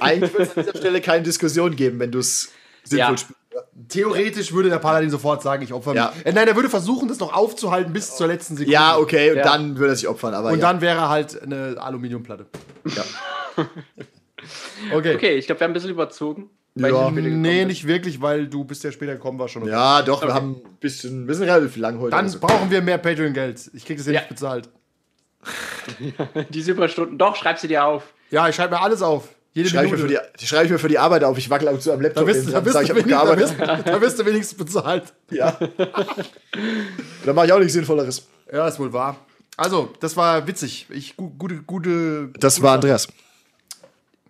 eigentlich wird's an dieser Stelle keine Diskussion geben, wenn du es sinnvoll Ja. spielst. Theoretisch würde der Paladin sofort sagen, ich opfer mich. Ja. Äh, nein, er würde versuchen, das noch aufzuhalten bis zur letzten Sekunde. Ja, okay, und Ja. dann würde er sich opfern, aber Und ja. dann wäre halt eine Aluminiumplatte. Ja. Okay. Okay, ich glaube, wir haben ein bisschen überzogen. Weil Ja. ich Nee, bin. nicht wirklich, weil du bist ja später gekommen, war schon okay. ja, doch, wir haben ein bisschen, wir sind relativ lang heute. Dann also. brauchen wir mehr Patreon-Geld. Ich krieg das ja, Ja. nicht bezahlt. Diese Überstunden. Doch, schreib sie dir auf. Ja, ich schreibe mir alles auf. Jede schreibe ich, mir für Minute. die, die schreibe ich mir für die Arbeit auf. Ich wackel auch zu einem Laptop. da, da, sag, du ich hab wenigstens, da, gearbeitet. wirst, da wirst du wenigstens bezahlt. Ja. Dann mache ich auch nichts Sinnvolleres. Ja, ist wohl wahr. Also, das war witzig. Ich, gu- gute, gute. Das gute war Andreas.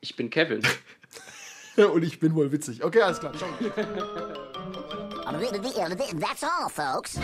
Ich bin Kevin. Und ich bin wohl witzig. Okay, alles klar. Ciao. That's all, folks.